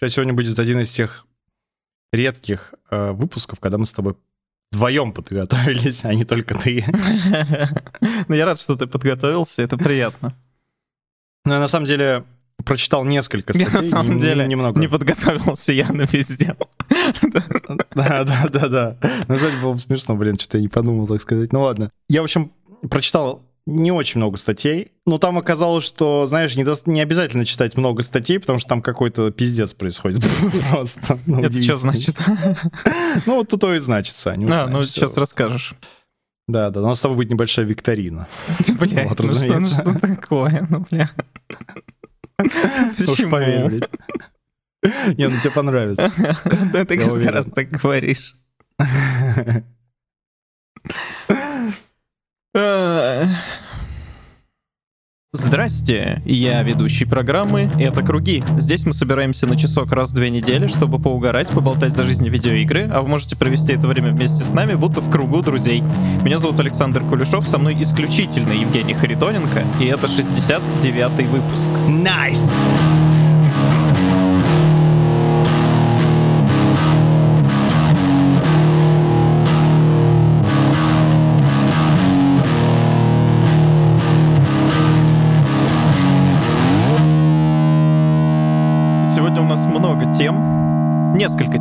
Сейчас сегодня будет один из тех редких э, выпусков, когда мы с тобой вдвоем подготовились, а не только ты. Ну, я рад, что ты подготовился, это приятно. Ну, я на самом деле прочитал несколько Я статей. на самом не- деле немного. не подготовился, я напиздел. Да, да, да, да. Ну, кстати, было бы смешно, блин, что-то я не подумал, так сказать. Ну ладно. Я, в общем, прочитал не очень много статей, но там оказалось, что, знаешь, не, дос- не обязательно читать много статей, потому что там какой-то пиздец происходит просто. Ну, Это что значит? Ну, вот то и значит, Саня. А, ну сейчас расскажешь. Да, да, у нас с тобой будет небольшая викторина. Бля, Вот, ну что, ну что такое? Ну, бля. Почему? поверь. Не, ну тебе понравится. Да ты каждый раз так говоришь. Э, Здрасте, я ведущий программы «Это Круги». Здесь мы собираемся на часок раз в две недели, чтобы поугарать, поболтать за жизнь видеоигры, а вы можете провести это время вместе с нами, будто в кругу друзей. Меня зовут Александр Кулешов, со мной исключительно Евгений Харитоненко, и это 69-й выпуск. Nice! Сегодня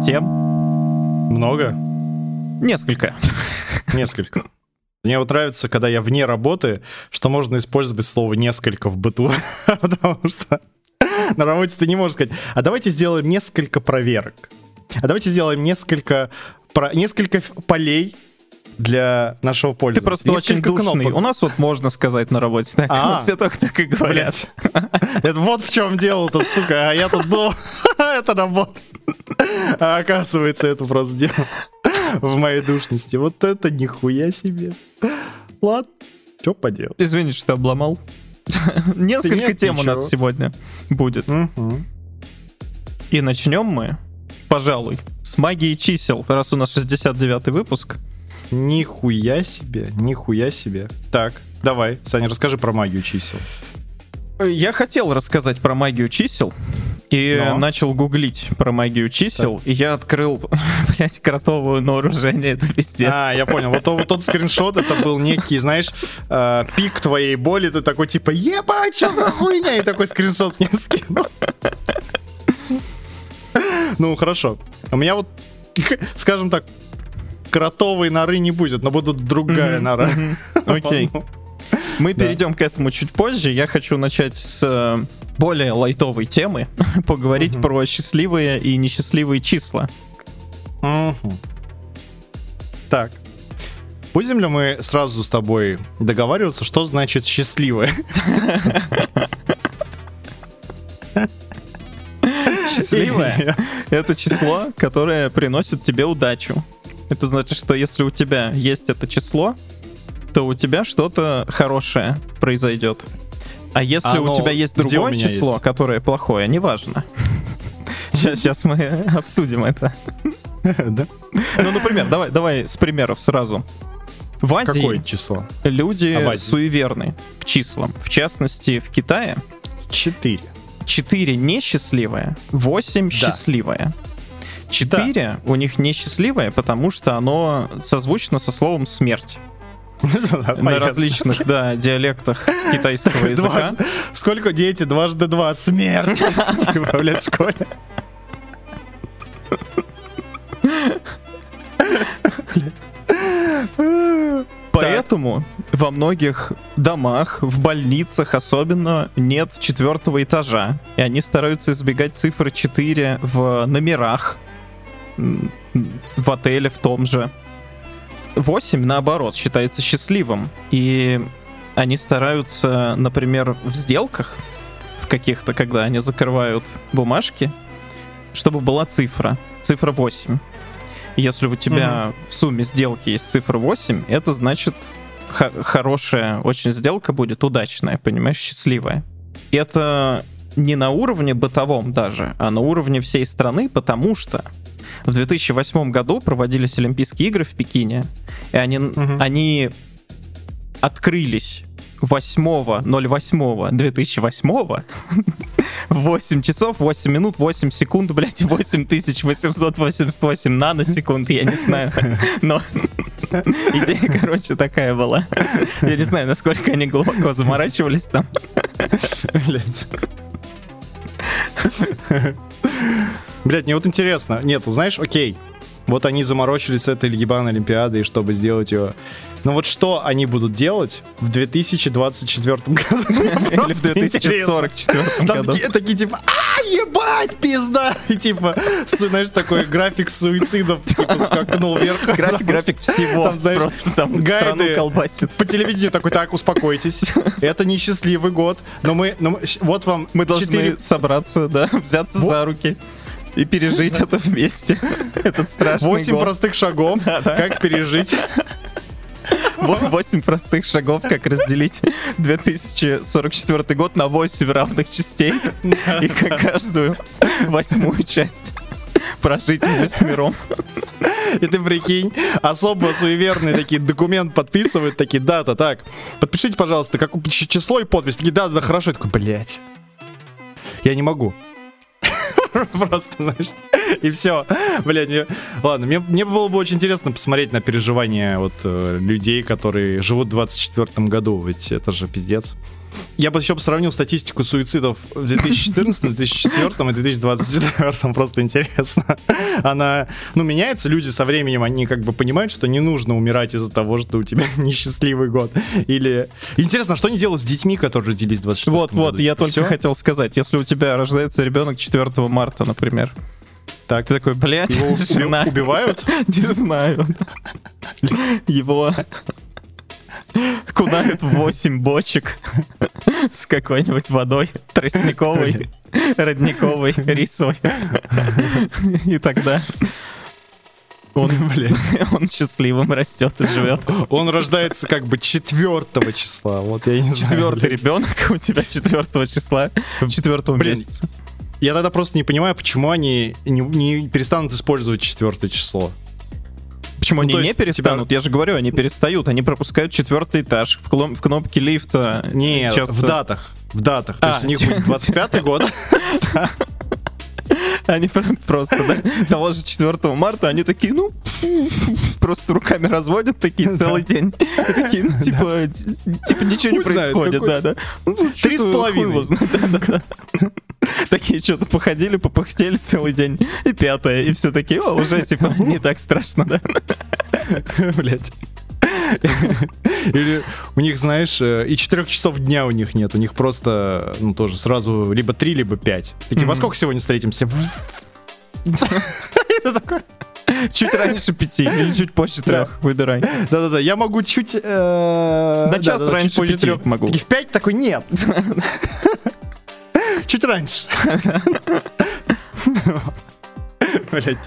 тем, Много? несколько. Несколько. Мне вот нравится, когда я вне работы, что можно использовать слово «несколько» в быту, потому что на работе ты не можешь сказать, а давайте сделаем несколько проверок, а давайте сделаем несколько, про- несколько полей для нашего Ты пользователя. просто очень Несколько душный. кнопок. У нас вот можно сказать на работе так. А. Все только так и говорят. Это вот в чем дело-то, сука. А я тут думал, это работа. А оказывается, это просто дело в моей душности. Вот это нихуя себе. Ладно, что поделать. Извини, что обломал. Несколько тем у нас сегодня будет. И начнем мы, пожалуй, с магии чисел, раз у нас 69-й выпуск. Нихуя себе, нихуя себе. Так, давай, Саня, расскажи про магию чисел. Я хотел рассказать про магию чисел, и Но? начал гуглить про магию чисел, и я открыл, блядь, кротовую на вооружение, это пиздец. А, я понял. Вот, вот тот скриншот, это был некий, знаешь, э, пик твоей боли. Ты такой, типа, ебать, что за хуйня? И такой скриншот мне скинул. Ну, хорошо. У меня вот, скажем так, кротовой норы не будет, но будут другая нора. Окей. Мы перейдем к этому чуть позже. Я хочу начать с э, более лайтовой темы, поговорить Мгм. про счастливые и несчастливые числа. Мгм. Так. Будем ли мы сразу с тобой договариваться, что значит счастливое? Счастливое — это число, которое приносит тебе удачу. Это значит, что если у тебя есть это число, то у тебя что-то хорошее произойдет. А если у Оно тебя есть у другое число, есть? которое плохое, неважно. Сейчас, сейчас мы обсудим это. Да? Ну, например, давай, давай с примеров сразу. В Азии Какое число? люди А суеверны к числам. В частности, в Китае Четыре. 4 несчастливое, 8 Да. счастливое. 4 у них несчастливое, потому что оно созвучно со словом смерть. На различных, да, диалектах китайского языка. Сколько дети? Дважды два. Смерть. Типа, блядь, в школе. Поэтому во многих домах, в больницах особенно, нет четвертого этажа. И они стараются избегать цифры 4 в номерах, в отеле в том же. 8, наоборот, считается счастливым. И они стараются, например, в сделках, в каких-то, когда они закрывают бумажки, чтобы была цифра. Цифра 8. Если у тебя в сумме сделки есть цифра 8, это значит хорошая очень сделка будет, удачная, понимаешь, счастливая. И это не на уровне бытовом даже, а на уровне всей страны, потому что в 2008 году проводились Олимпийские игры в Пекине, и они, Мгм. они открылись 8.08.2008 8 часов, 8 минут, 8 секунд, блядь, 8888 наносекунд, я не знаю. Но идея, короче, такая была. Я не знаю, насколько они глубоко заморачивались там. Блять. Блять, мне вот интересно. Нет, знаешь, окей. Вот они заморочились с этой ебаной Олимпиадой, чтобы сделать ее но вот что они будут делать в 2024 году? Или в 2044 году? Такие, типа, а, ебать, пизда! И типа, знаешь, такой график суицидов, типа, скакнул вверх. График, график всего. Там, знаешь, просто там гайды колбасит. По телевидению такой, так, успокойтесь. Это несчастливый год, но мы, вот вам Мы должны 4... собраться, да, взяться за руки и пережить это вместе. Этот страшный Восемь простых шагов, как пережить 8 простых шагов, как разделить 2044 год на 8 равных частей. И как каждую восьмую часть прожить восьмером. И ты прикинь, особо суеверные такие документ подписывают, такие, дата, так, подпишите, пожалуйста, как число и подпись. Такие, да, да, хорошо. Я такой, блядь, я не могу. Просто, знаешь, и все. Блядь, мне... Ладно, мне, мне было бы очень интересно посмотреть на переживания вот э, людей, которые живут в 24 году, ведь это же пиздец. Я бы еще бы сравнил статистику суицидов в 2014, 2004 и 2024. Просто интересно. Она, ну, меняется. Люди со временем, они как бы понимают, что не нужно умирать из-за того, что у тебя несчастливый год. Или... Интересно, что они делают с детьми, которые родились в 24 Вот, году? вот, я только Все? хотел сказать. Если у тебя рождается ребенок 4 марта, например, так. Ты такой, блядь, Его убивают? Не знаю. Его кунают в 8 бочек с какой-нибудь водой тростниковой, родниковой, рисовой. И тогда он, блин, он счастливым растет и живет. Он рождается как бы 4 числа. Вот я не Четвертый ребенок у тебя 4 числа, 4 месяца. Я тогда просто не понимаю, почему они не, не перестанут использовать четвертое число. Почему ну, они не перестанут? Тебя... Я же говорю, они перестают, они пропускают четвертый этаж в, клом... в кнопке лифта. Нет, часто... в датах. В датах. А, То есть у них будет 25 год. Они просто, да, того же 4 марта, они такие, ну, просто руками разводят такие целый день. И такие, ну, типа, типа ничего не происходит, да, да. Ну, Три с половиной. Такие что-то походили, попыхтели целый день. И пятое. И все такие, о, уже типа не так страшно, да? Блять. Или у них, знаешь, э, и четырех часов дня у них нет. У них просто, ну, тоже сразу либо три, либо пять. Такие, во сколько сегодня встретимся? Это такое. Чуть раньше пяти или чуть позже трех, выбирай. Да-да-да, я могу чуть... Э, На час раньше пяти могу. В пять такой нет. Чуть раньше. Блять.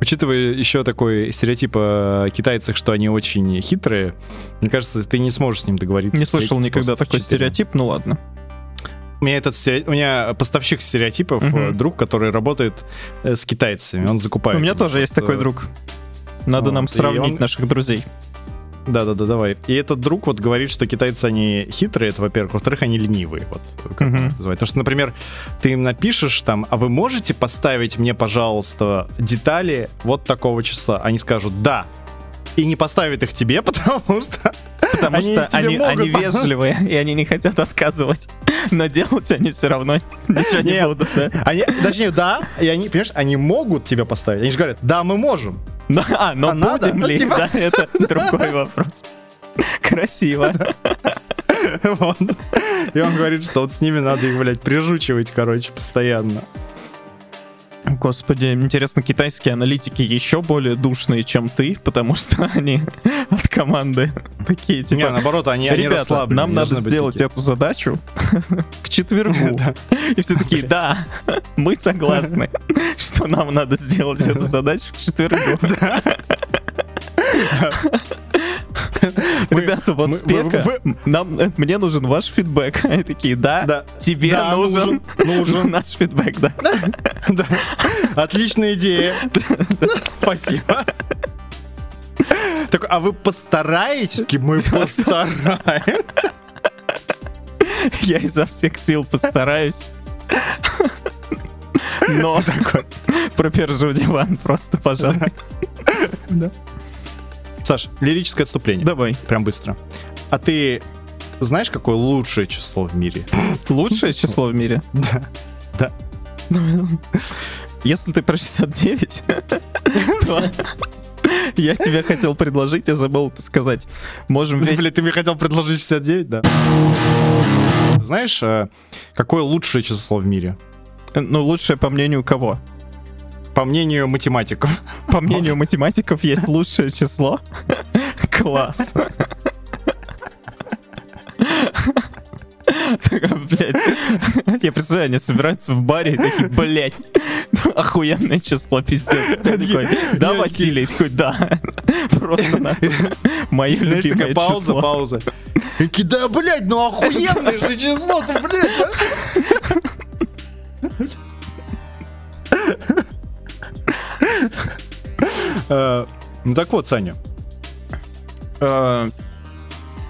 Учитывая еще такой стереотип о китайцах, что они очень хитрые, мне кажется, ты не сможешь с ним договориться. Не слышал никогда такой стереотип, ну ладно. У меня этот стереотип, у меня поставщик стереотипов, угу. друг, который работает э, с китайцами, он закупает. У меня тоже есть такой друг. Надо вот, нам сравнить он... наших друзей. Да-да-да, давай. И этот друг вот говорит, что китайцы, они хитрые, это, во-первых. Во-вторых, они ленивые, вот, как uh-huh. называют. Потому что, например, ты им напишешь там, а вы можете поставить мне, пожалуйста, детали вот такого числа? Они скажут, да. И не поставят их тебе, потому что Потому они что они, они вежливые, и они не хотят отказывать. Но делать они все равно ничего не Нет, будут, да? Они, точнее, да, и они, понимаешь, они могут тебя поставить. Они же говорят, да, мы можем. Да, а, но а будем надо? ли? Ну, типа... Да, это другой вопрос. Красиво. И он говорит, что вот с ними надо их, блядь, прижучивать, короче, постоянно. Господи, интересно, китайские аналитики еще более душные, чем ты, потому что они от команды такие, типа... Не, наоборот, они, они Ребята, нам надо сделать такие. эту задачу к четвергу. И все такие, да, мы согласны, что нам надо сделать эту задачу к четвергу. Ребята, вот спека, нам, э, мне нужен ваш фидбэк. Они такие, да, да. тебе да, нужен, наш фидбэк, да. да. Отличная идея. Спасибо. Так, а вы постараетесь? Мы постараемся. Я изо всех сил постараюсь. Но такой пропержу диван просто, пожалуй. Саш, лирическое отступление. Давай. Прям быстро. А ты знаешь, какое лучшее число в мире? Лучшее число в мире? Да. Да. Если ты про 69, то я тебе хотел предложить, я забыл это сказать. Можем весь... Блин, ты мне хотел предложить 69, да? Знаешь, э, какое лучшее число в мире? Ну, лучшее по мнению кого? По мнению математиков. По мнению математиков есть лучшее число. Класс. Блять. Я представляю, они собираются в баре и такие, блять, охуенное число, пиздец. Такой, да, Василий? Такой, да. Просто нахуй. Мое любимое пауза, пауза. Такие, да, блядь, ну охуенное же число, ты, блядь. Э, Ну так вот, Саня, Э,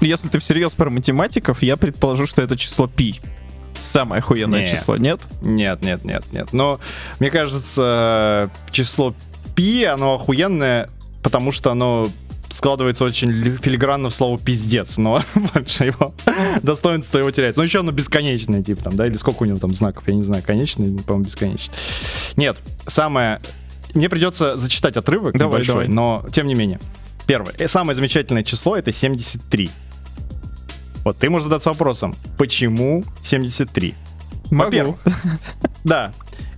Если ты всерьез про математиков, я предположу, что это число пи. Самое охуенное число, нет? Нет, нет, нет, нет. Но мне кажется, число пи, оно охуенное, потому что оно складывается очень ли- филигранно в слово пиздец, но больше его достоинство его теряется. Ну еще оно бесконечное, типа там, да, или сколько у него там знаков, я не знаю, конечный, по-моему, бесконечный. Нет, самое... Мне придется зачитать отрывок Давай, небольшой, давай. но тем не менее. Первое. э, Самое замечательное число это 73. Вот, ты можешь задаться вопросом, почему 73? Могу. Во-первых, Да,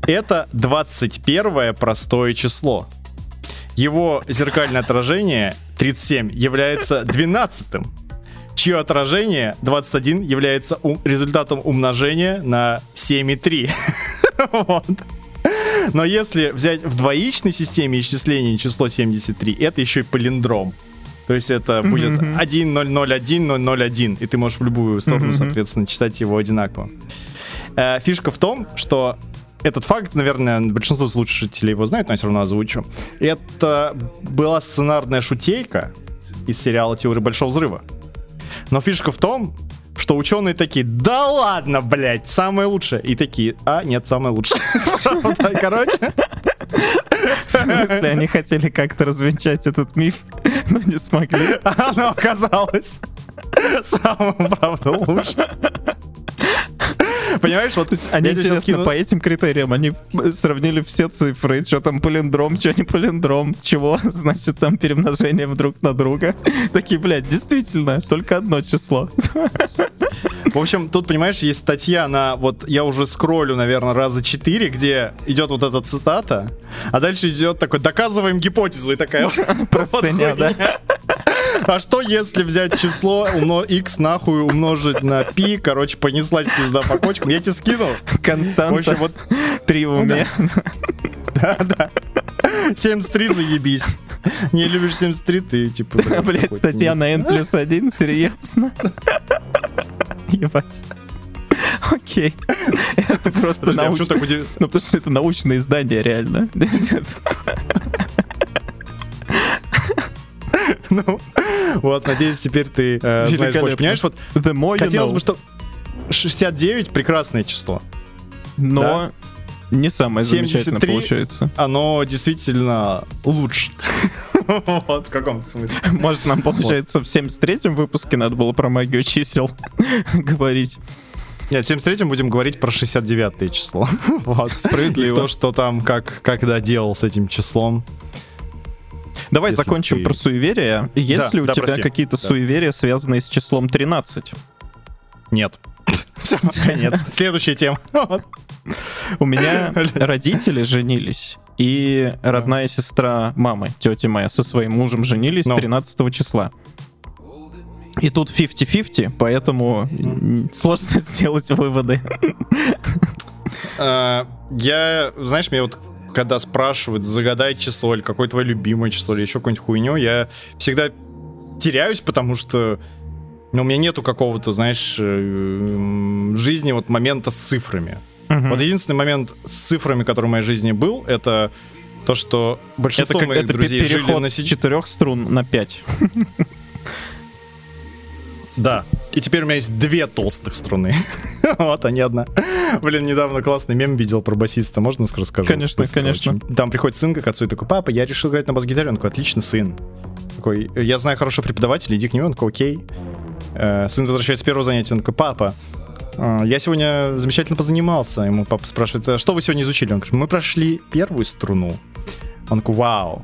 это 21 простое число. Его зеркальное отражение 37 является 12 чье отражение 21 является ум- результатом умножения на 7,3. Вот. Но если взять в двоичной системе исчисления число 73, это еще и палиндром. То есть это будет 1.001.001, и ты можешь в любую сторону, соответственно, читать его одинаково. Э, Фишка в том, что этот факт, наверное, большинство слушателей его знают, но я все равно озвучу. Это была сценарная шутейка из сериала «Теория Большого Взрыва». Но фишка в том, что ученые такие, да ладно, блядь, самое лучшее. И такие, а, нет, самое лучшее. Короче, В смысле, они хотели как-то развенчать этот миф, но не смогли. оно оказалось самым, правда, лучшим. Понимаешь, вот Они, интересно, кину- по этим критериям, они сравнили все цифры, что там палиндром, что не палиндром, чего, значит, там перемножение друг на друга. Такие, блядь, действительно, только одно число. В общем, тут, понимаешь, есть статья на, вот я уже скроллю, наверное, раза четыре, где идет вот эта цитата, а дальше идет такой, доказываем гипотезу, и такая Простыня, да? А что если взять число, умно- x нахуй умножить на пи, короче, понеслась пизда по кочкам, я тебе скинул. В Константа, общем, вот, три в уме. да-да. 73 заебись. Не любишь 73, ты типа... блядь, Блять, какой-то статья на N плюс один, серьезно? Ебать. Окей. Это просто а науч- почему так удивился? Ну, потому что это научное издание, реально. Ну, вот, надеюсь, теперь ты э, знаешь больше. Понимаешь, вот хотелось know. бы, что 69 прекрасное число. Но не самое замечательное 73. получается. Оно действительно лучше. Вот, в каком смысле. Может, нам, получается, в 73-м выпуске надо было про магию чисел говорить. Нет, в 73 будем говорить про 69 число. Вот. Справедливо. И то, что там, как, когда делал с этим числом. Давай Если закончим ты- про суеверия. Есть Да, ли у да, тебя прости. какие-то Да. суеверия, связанные с числом 13? Нет. Все, конец. Следующая тема. У меня родители женились, и родная сестра мамы, тетя моя, со своим мужем женились Ну. 13 числа. И тут 50-50, поэтому сложно сделать выводы. Э, Я, знаешь, мне вот когда спрашивают, загадай число, или какое твое любимое число, или еще какую-нибудь хуйню, я всегда теряюсь, потому что ну, у меня нету какого-то, знаешь, э, в жизни вот момента с цифрами. Мгм. Вот единственный момент с цифрами, который в моей жизни был, это то, что большинство это как моих это друзей жили переход на с четырех струн на пять. Да. И теперь у меня есть две толстых струны. вот, а не одна. Блин, недавно классный мем видел про басиста. Можно расскажу? Конечно, Быстро конечно. очень. Там приходит сын к отцу и такой, папа, я решил играть на бас-гитаре. Он такой, отлично, сын. Такой, я знаю хорошего преподавателя, иди к нему. Он такой, окей. Э, Сын возвращается с первого занятия. Он такой, папа, э, я сегодня замечательно позанимался. Ему папа спрашивает, «А что вы сегодня изучили? Он говорит, мы прошли первую струну. Он такой, вау.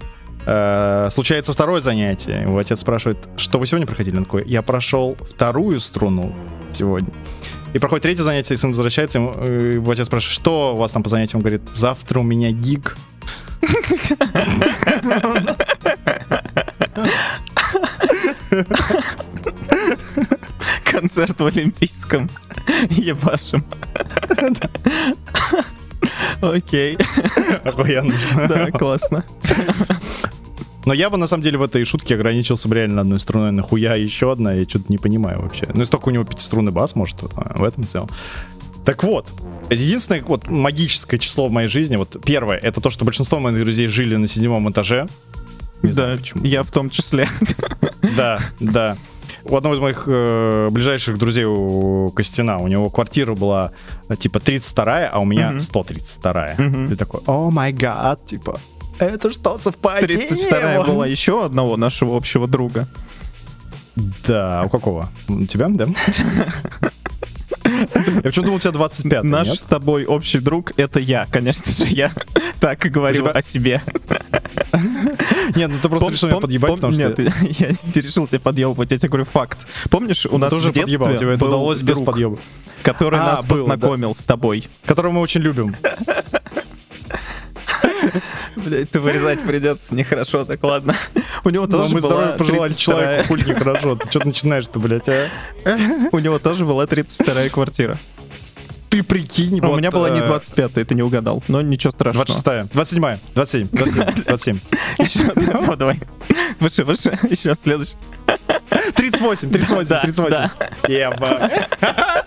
Э, случается второе занятие. Его отец спрашивает, что вы сегодня проходили? Он такой, я прошел вторую струну сегодня. И проходит третье занятие, и сын возвращается, ему, э, его отец спрашивает, что у вас там по занятиям? Он говорит, завтра у меня гиг. Концерт в Олимпийском. Ебашим. Окей. Охуенно. Да, классно. Но я бы на самом деле в этой шутке ограничился бы реально одной струной. Нахуя еще одна? Я что-то не понимаю вообще. Ну, столько у него пятиструнный бас, может, а, в этом все. Так вот, единственное вот магическое число в моей жизни, вот первое, это то, что большинство моих друзей жили на седьмом этаже. Не знаю, Да, почему. я в том числе. Да, да. У одного из моих э, ближайших друзей у Костина, у него квартира была типа 32 а у меня Мгм. 132 Мгм. Ты такой, о май гад, типа, это что, совпадение? 32-я была еще одного нашего общего друга. Да, у какого? У тебя, да? Я почему думал, у тебя 25 Наш нет? с тобой общий друг — это я, конечно же, я так и тебя- о себе. Нет, ну ты просто Пом- решил меня пом- подъебать, пом- потому что... Нет, я не решил тебя подъебывать, я тебе говорю факт. Помнишь, у нас тоже в детстве подъебал, тебе это был удалось без друг, подъеба. который А, нас был, да. познакомил с тобой. Которого мы очень любим. Блять, ты вырезать придется, нехорошо, так ладно. У него тоже мы была пожелали 32-я человеку, хуй нехорошо. Ты что начинаешь-то, блядь, а? У него тоже была 32-я квартира. Ты прикинь, у меня была не э, 25-я, ты не угадал. Но ничего страшного. 26 27 27 27 27 Еще, давай. Выше, выше. Еще следующий. 38 38 Да, 38 да. Еба.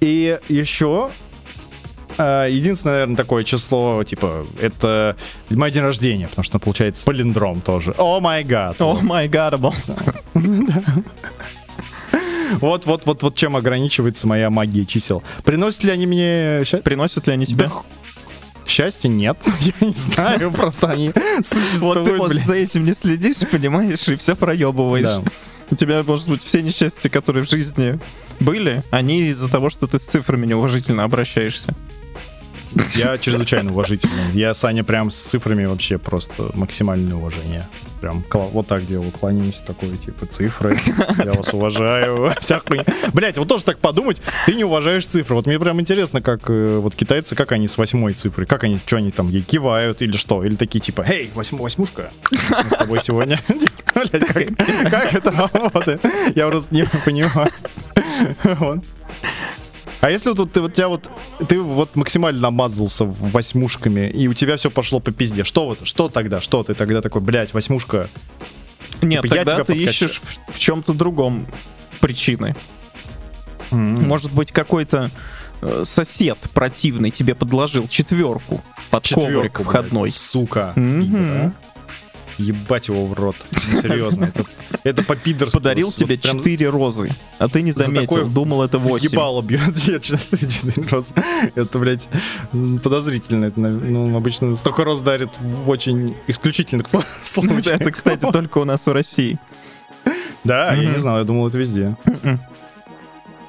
И еще э, единственное, наверное, такое число, типа, это мой день рождения, потому что получается палиндром тоже. Oh my God. Oh my Godable. Вот, вот, вот, вот чем ограничивается моя магия чисел. Приносят ли они мне счастье? Приносят ли они тебе? Да. Счастья нет. Я не знаю, просто они Вот существуют, ты просто за этим не следишь, понимаешь, и все проебываешь. Да. У тебя, может быть, все несчастья, которые в жизни были, они из-за того, что ты с цифрами неуважительно обращаешься. Я чрезвычайно уважительный. Я, Саня, прям с цифрами вообще просто максимальное уважение. Прям вот так делаю, кланяюсь, такой, типа, цифры, я вас уважаю. Блять, вот тоже так подумать, ты не уважаешь цифры. Вот мне прям интересно, как э, вот китайцы, как они с восьмой цифрой, как они, что они там ей кивают или что, или такие типа, эй, восьм- восьмушка, с тобой сегодня. Типа, блядь, как, как это работает? Я просто не понимаю. Вот. А если вот ты вот тебя вот ты вот максимально намазался восьмушками и у тебя все пошло по пизде, что вот что тогда, что ты тогда такой, блядь, восьмушка? Нет, Типа, я тогда тебя ты подкачаю. ищешь в, в чем-то другом причины. М. Может быть, какой-то э, сосед противный тебе подложил четверку под коврик Четвёрку, входной. блядь, сука. Мгм. Ебать его в рот. Ну, серьезно, это, это по пидорски. Подарил Вот тебе прям четыре розы, а ты не за заметил, такое думал это в восемь. ебало бьет. Я четыре четыре роз. Это, блядь, подозрительно. Это, ну, обычно столько роз дарят в очень исключительных случаях. Это, кстати, только у нас в России. Да, я не знал, я думал, это везде.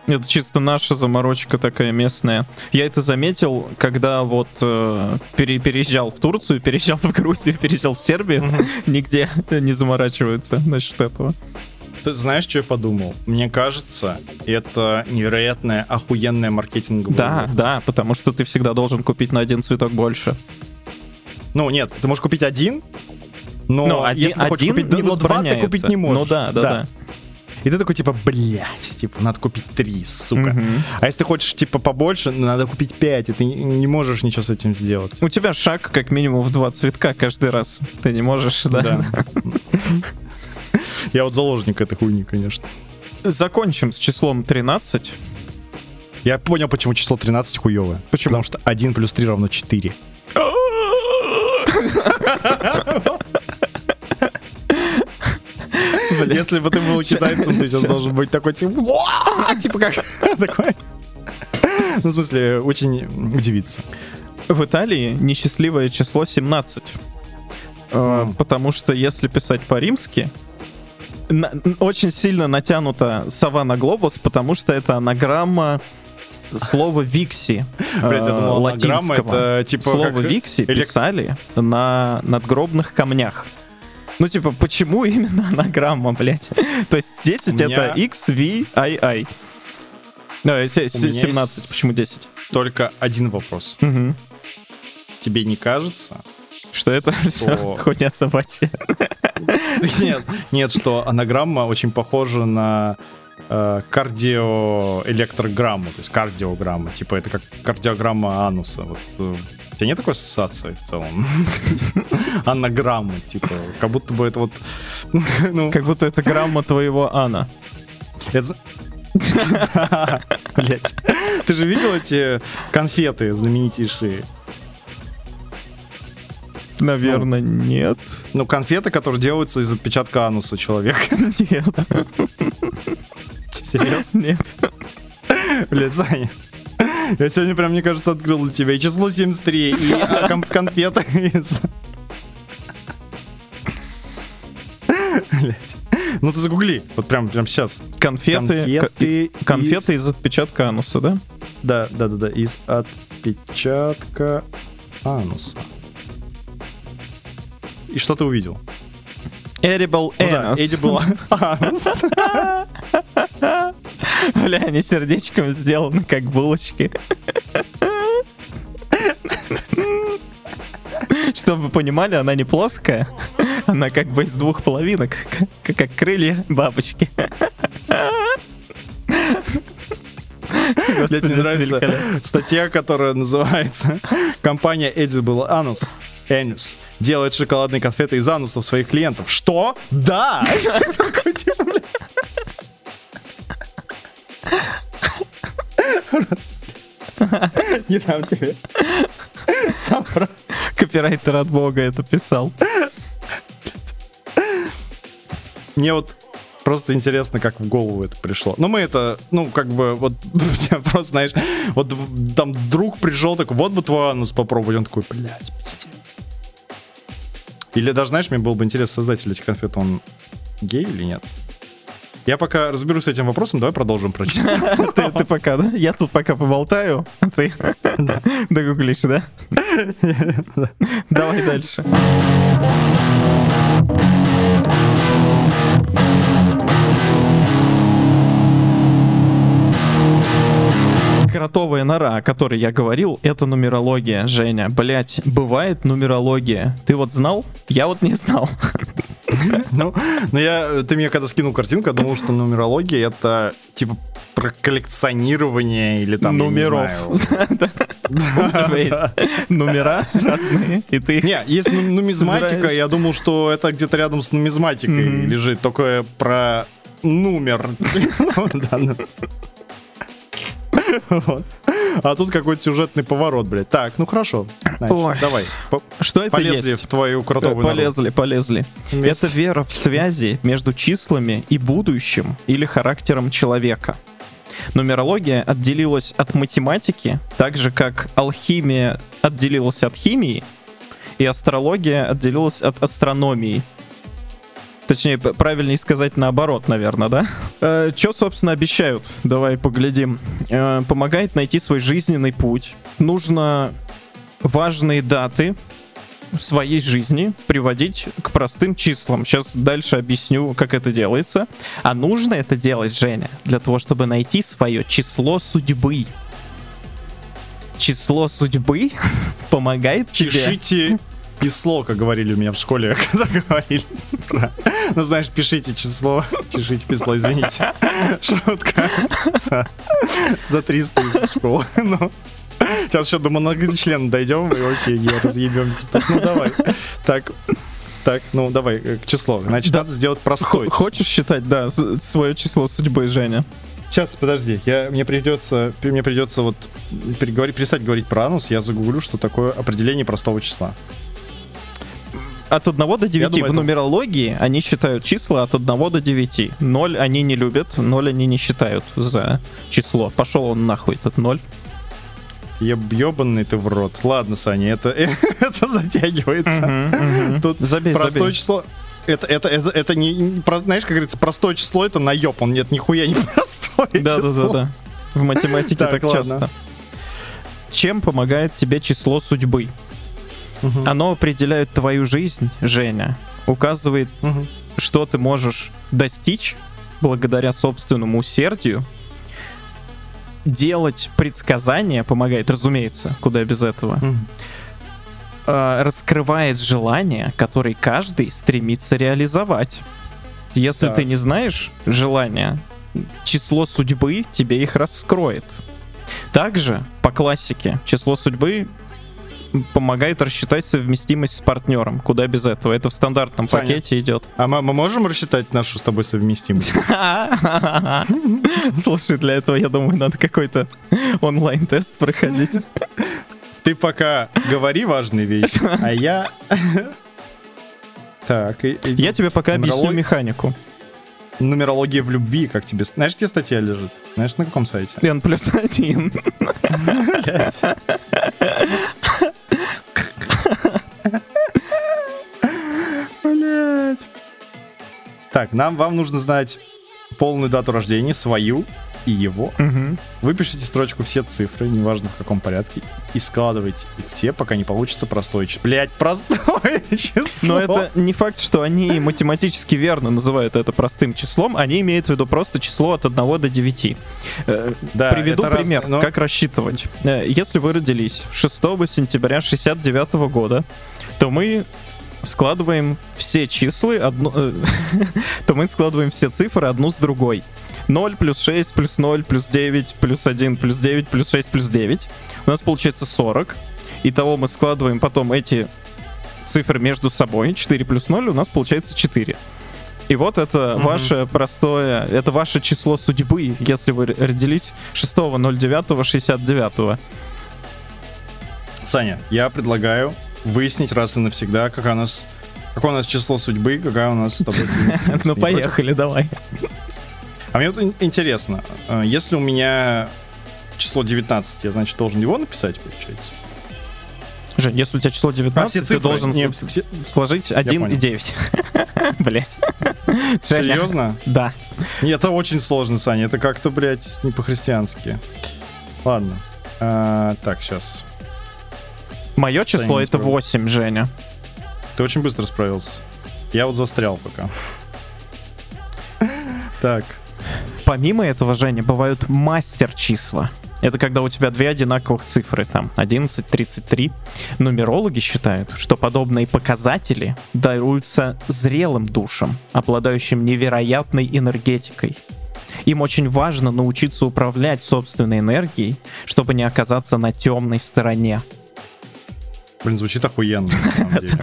Это чисто наша заморочка такая местная. Я это заметил, когда вот э, пере- переезжал в Турцию, переезжал в Грузию, переезжал в Сербию. Нигде не заморачиваются насчет этого. Ты знаешь, что я подумал? Мне кажется, это невероятная, охуенная маркетинговая Да, уловка. да, потому что ты всегда должен купить на один цветок больше. Ну, нет, ты можешь купить один, но Но один, если ты хочешь купить не ну, два, ты купить не можешь. Ну да, да, да. И ты такой, типа, блядь, типа, надо купить три, сука. Мгм. А если ты хочешь, типа, побольше, надо купить пять, и ты не- не можешь ничего с этим сделать. У тебя шаг как минимум в два цветка каждый раз. Ты не можешь, да. Да. Я вот заложник этой хуйни, конечно. Закончим с числом 13. Я понял, почему число 13 хуевое. Почему? Потому что 1 плюс 3 равно 4. Если бы ты был китайцем, ты сейчас должен быть такой, типа, типа как такой. Ну, в смысле, очень удивиться. В Италии несчастливое число 17. Э, Мгм. Потому что если писать по-римски, на- очень сильно натянута сова на глобус, потому что это анаграмма слова викси. Блять, я э, думал, анаграмма это типа Слово викси писали на надгробных камнях. Ну, типа, почему именно анаграмма, блядь? То есть 10 У меня- это X, V, I, I. Меня 17, есть- почему 10? Только один вопрос. Тебе не кажется? Что это все хуйня собачья. Нет, нет, что анаграмма очень похожа на э, кардиоэлектрограмму, то есть кардиограмма. Типа это как кардиограмма ануса. Вот, э, тебя нет такой ассоциации в целом? Анаграммы, типа, как будто бы это вот... Ну, Как будто это грамма твоего Ана. это... Блять. Ты же видел эти конфеты знаменитейшие? Наверное, нет. Ну, конфеты, которые делаются из отпечатка ануса человека. Нет. Серьезно? Нет. Блядь, Саня. Я сегодня прям, мне кажется, открыл для тебя и число 73, и кон- конфеты. из-. Ну ты загугли, вот прям, прям сейчас. Конфеты. Конфеты. ко- Конфеты из отпечатка ануса, да? Да, да, да, да, из отпечатка ануса. И что ты увидел? Edible Ну да, anus. Эдди была анус. Бля, они сердечками сделаны, как булочки. Чтобы вы понимали, она не плоская, она как бы из двух половинок, как, как крылья бабочки. Господи, мне нравится статья, которая называется «Компания Edible Anus Anus делает шоколадные конфеты из анусов своих клиентов». Что? Да! Такой, типа, Не дам тебе. Сам Копирайтер от бога это писал. Мне вот просто интересно, как в голову это пришло. Ну, мы это, ну, как бы, вот, просто, знаешь, вот там друг пришел такой, вот бы твой анус попробовать. Он такой, блядь. Или даже, знаешь, мне было бы интересно, создатель этих конфет, он гей или нет? Я пока разберусь с этим вопросом, давай продолжим про ты пока, да? Я тут пока поболтаю, а ты догуглишь, да? Давай дальше. Кротовая нора, о которой я говорил, это нумерология, Женя. Блять, бывает нумерология. Ты вот знал? Я вот не знал. Ну, но я, ты мне когда скинул картинку, я думал, что нумерология это типа про коллекционирование или там, Номеров. знаю. У тебя есть номера разные, и ты... Не, есть ну- нумизматика, я думал, что это где-то рядом с нумизматикой лежит, только про номер. Вот. А тут какой-то сюжетный поворот, блядь. Так, ну хорошо. Значит, Ой. давай. по- Что это Полезли есть? в твою кротовую нору. Полезли, полезли. Вместе- Это вера в связи между числами и будущим или характером человека. Нумерология отделилась от математики, так же как алхимия отделилась от химии, и астрология отделилась от астрономии. Точнее, правильнее сказать наоборот, наверное, да? Что, собственно, обещают? Давай поглядим. Э, помогает найти свой жизненный путь. Нужно важные даты своей жизни приводить к простым числам. Сейчас дальше объясню, как это делается. А нужно это делать, Женя, для того, чтобы найти свое число судьбы. Число судьбы помогает тебе... Чешите писло, как говорили у меня в школе, когда говорили про... Ну, знаешь, пишите число, чешите писло, извините. Шутка. За, за 300 из школы. Ну, сейчас еще до многочлена дойдем и вообще не разъебемся. тут. Ну, давай. Так, так, ну, давай, э, к число. Значит, Да. надо сделать простой. Хочешь считать, да, свое число судьбы, Женя? Сейчас, подожди, я, мне придется, мне придется вот переговорить, перестать говорить про анус, я загуглю, что такое определение простого числа. От 1 до 9 думаю, в это- нумерологии они считают числа от 1 до 9. 0 они не любят, 0 они не считают за число. Пошел он нахуй, этот 0. Еб- Ёбаный ты в рот. Ладно, Саня, это, это затягивается. Тут Забей, простое забей. число. Это, это, это, это не, про- знаешь, как говорится, простое число это наеб, он нет нихуя не простое Да, да, да, число. да. В математике Так, так, часто. Чем помогает тебе число судьбы? Мгм. Оно определяет твою жизнь, Женя. Указывает, Мгм. что ты можешь достичь благодаря собственному усердию. Делать предсказания помогает, разумеется, куда без этого. Э, раскрывает желания, которые каждый стремится реализовать. Если Так. ты не знаешь желания, число судьбы тебе их раскроет. Также, по классике, число судьбы помогает рассчитать совместимость с партнером. Куда без этого? Это в стандартном Саня. пакете идет. А мы, мы можем рассчитать нашу с тобой совместимость? Слушай, для этого, я думаю, надо какой-то онлайн-тест проходить. Ты пока говори важные вещи, а я... Так, и- и- Я тебе пока объясню механику. нумерология в любви, как тебе... Знаешь, где статья лежит? Знаешь, на каком сайте? N плюс один. Так, нам вам нужно знать полную дату рождения, свою и его. Мгм. Выпишите строчку все цифры, неважно в каком порядке, и складывайте их все, пока не получится простое число. Блять, простое число. Но это не факт, что они математически верно называют это простым числом, они имеют в виду просто число от 1 до 9. Э, Да, Приведу это раз- пример, но- как рассчитывать. Э, Если вы родились 6 сентября 69 года, то мы складываем все числы, одну, э, то мы складываем все цифры одну с другой. 0 плюс 6 плюс 0 плюс 9 плюс 1 плюс 9 плюс 6 плюс 9. У нас получается 40. Итого мы складываем потом эти цифры между собой. 4 плюс 0 у нас получается 4. И вот это Мгм. ваше простое, это ваше число судьбы, если вы родились 6.09.69. Саня, я предлагаю выяснить раз и навсегда, какая у нас какое у нас число судьбы, какая у нас с тобой. Ну поехали, давай. А мне вот ин- интересно, э, если у меня число 19, я, значит, должен его написать, получается? Жень, если у тебя число 19, А, все ты цифры. должен Не, все- сложить 1 и понял. 9. Блять. Серьезно? Да. Это очень сложно, Саня. Это как-то, блядь, не по-христиански. Ладно. А, так, сейчас. Мое число это справился. 8, Женя. Ты очень быстро справился. Я вот застрял пока. Так. Помимо этого, Женя, бывают мастер-числа. Это когда у тебя две одинаковых цифры, там 11, 33. Нумерологи считают, что подобные показатели даруются зрелым душам, обладающим невероятной энергетикой. Им очень важно научиться управлять собственной энергией, чтобы не оказаться на темной стороне. Блин, звучит охуенно, на самом деле.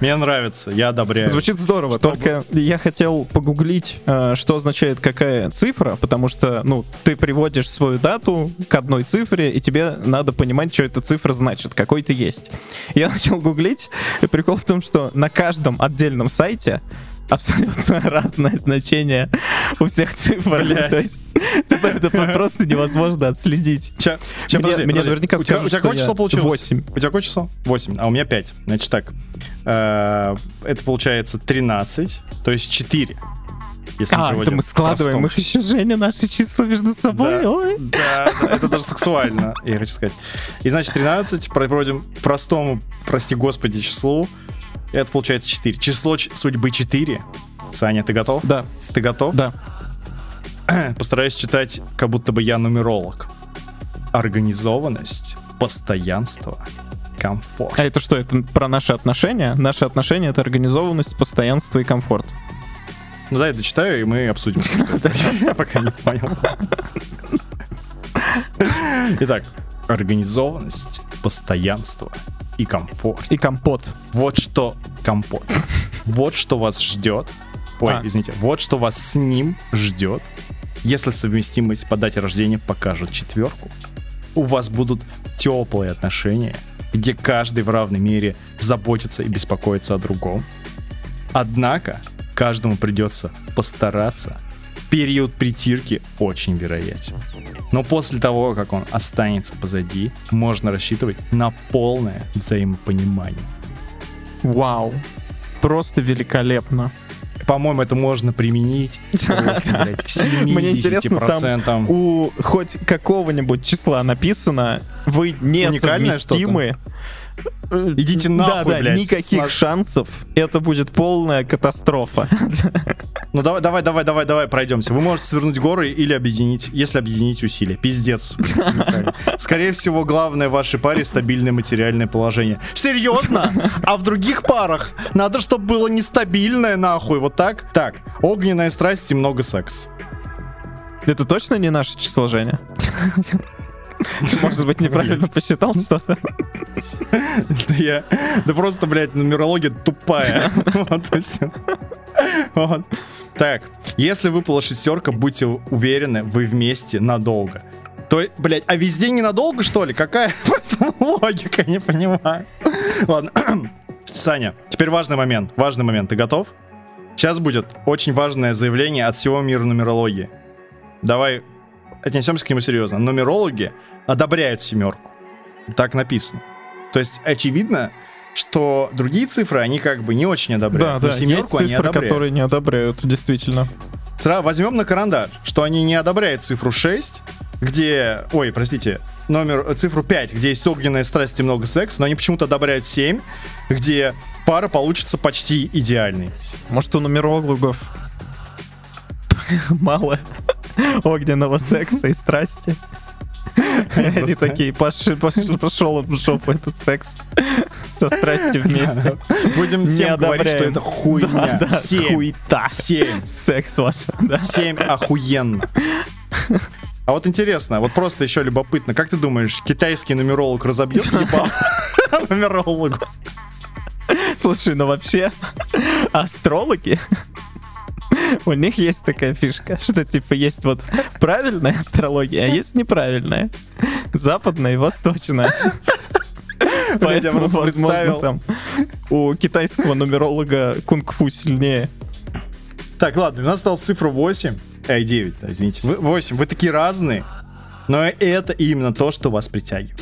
Мне нравится, я одобряю. Звучит здорово, Чтобы- только я хотел погуглить, э, что означает какая цифра, потому что, ну, ты приводишь свою дату к одной цифре, и тебе надо понимать, что эта цифра значит, какой ты есть. Я начал гуглить, и прикол в том, что на каждом отдельном сайте абсолютно разное значение у всех цифр. То есть это это просто невозможно отследить. Ча, ча, Мне- подожди, мне наверняка у тебя, какое число получилось? восемь. У тебя какое число? 8, а у меня 5. Значит так, э, это получается 13, то есть 4. Если мы А, это приводим мы складываем их еще, Женя, наши числа между собой. Да. Ой. Да, да, это даже сексуально, я хочу сказать. И значит 13 проводим простому, прости господи, числу. Это получается 4. Число судьбы 4. Саня, ты готов? Да, Ты готов? да. Постараюсь читать, как будто бы я нумеролог. Организованность, постоянство, комфорт. А это что, это про наши отношения? Наши отношения — это организованность, постоянство и комфорт. Ну да, я дочитаю, и мы обсудим. Я пока не понял. Итак, организованность, постоянство и комфорт. И компот. Вот что компот. Вот что вас ждет, Ой, А. извините. Вот что вас с ним ждет, если совместимость по дате рождения покажет четверку. У вас будут теплые отношения, где каждый в равной мере заботится и беспокоится о другом. Однако, каждому придется постараться. Период притирки очень вероятен. Но после того, как он останется позади, можно рассчитывать на полное взаимопонимание. Вау. Просто великолепно. По-моему, это можно применить просто, блядь, Мне интересно, 70%. У хоть какого-нибудь числа написано, вы не Уникальное совместимы. Э, Идите Да, нахуй, да, блядь, никаких шансов. Это будет полная катастрофа. Ну давай, давай, давай, давай, давай, пройдемся. Вы можете свернуть горы или объединить, если объединить усилия. Пиздец. Скорее всего, главное в вашей паре стабильное материальное положение. Серьезно? А в других парах надо, чтобы было нестабильное, нахуй, вот так? Так, огненная страсть и много секса. Это точно не наше число, Женя? Может быть, неправильно посчитал что-то? Да я... Да просто, блядь, нумерология тупая. Вот и всё. Вот. Так, если выпала шестерка, будьте уверены, вы вместе надолго. То, блядь, а везде ненадолго, что ли? Какая логика? Не понимаю. Ладно. Саня, теперь важный момент. Важный момент. Ты готов? Сейчас будет очень важное заявление от всего мира нумерологии. Давай отнесемся к нему серьезно. Нумерологи одобряют семерку. Так написано. То есть очевидно, что другие цифры, они как бы не очень Да, одобряют. да, Но семерку есть они цифры, одобряют. которые не одобряют, действительно. Возьмем на карандаш, что они не одобряют цифру 6, где, ой, простите, номер, цифру 5, где есть огненная страсть и много секса, но они почему-то одобряют 7, где пара получится почти идеальной. Может, у нумерологов мало огненного секса и страсти. Они такие, «Поши- поши- пошел в жопу этот секс со страстью вместе. Будем всем говорить, что это хуйня. Да, да, 7. хуета. 7. Секс ваш. 7 охуенно. А вот интересно, вот просто еще любопытно, как ты думаешь, китайский нумеролог разобьет ебал нумерологу? Слушай, ну вообще, астрологи, у них есть такая фишка, что типа есть вот правильная астрология, а есть неправильная. Западная и восточная. Поэтому, возможно, там у китайского нумеролога кунг-фу сильнее. Так, ладно, у нас осталась цифра 8. Эй, 9, да, извините. Вы, 8. Вы такие разные, но это именно то, что вас притягивает.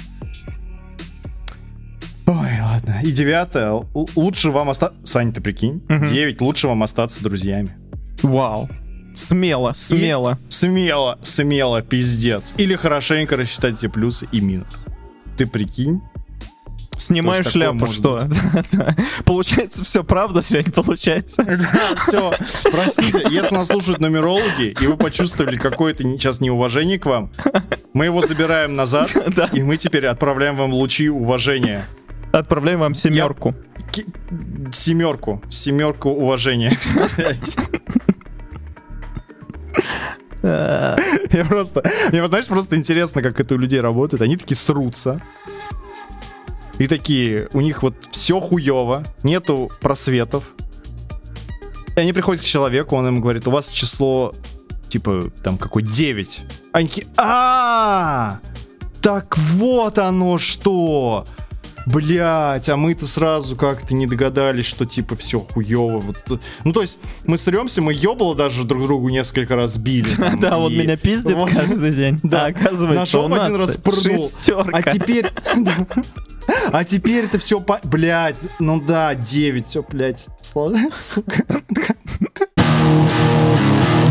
Ой, ладно. И девятое. Лучше вам остаться... Саня, ты прикинь? Мгм. 9. Лучше вам остаться друзьями. Вау. Смело, смело. Смело, смело, пиздец. Или хорошенько рассчитать все плюсы и минусы. Ты прикинь? Снимаю То есть такое шляпу, что? Получается, все правда сегодня получается. Все, простите, если нас слушают нумерологи, и вы почувствовали какое-то сейчас неуважение к вам, мы его забираем назад, Да. и мы теперь отправляем вам лучи уважения. Отправляем вам семерку. Ки- Семерку, семерку уважения. Э, Я просто, мне, знаешь, просто интересно, как это у людей работает. Они такие срутся. И такие, у них вот все хуево, нету просветов. И они приходят к человеку, он им говорит, у вас число, типа, там, какой 9. Они такие, а так вот оно что! Блять, а мы-то сразу как-то не догадались, что типа все хуево. Вот. Ну, то есть, мы сремся, мы ебало даже друг другу несколько раз били. Да, он и- меня пиздит вот. каждый день. Да. Оказывается, у нас один раз пырнул. А теперь... А теперь это все по... Блядь, ну да, 9, все, блядь, сука.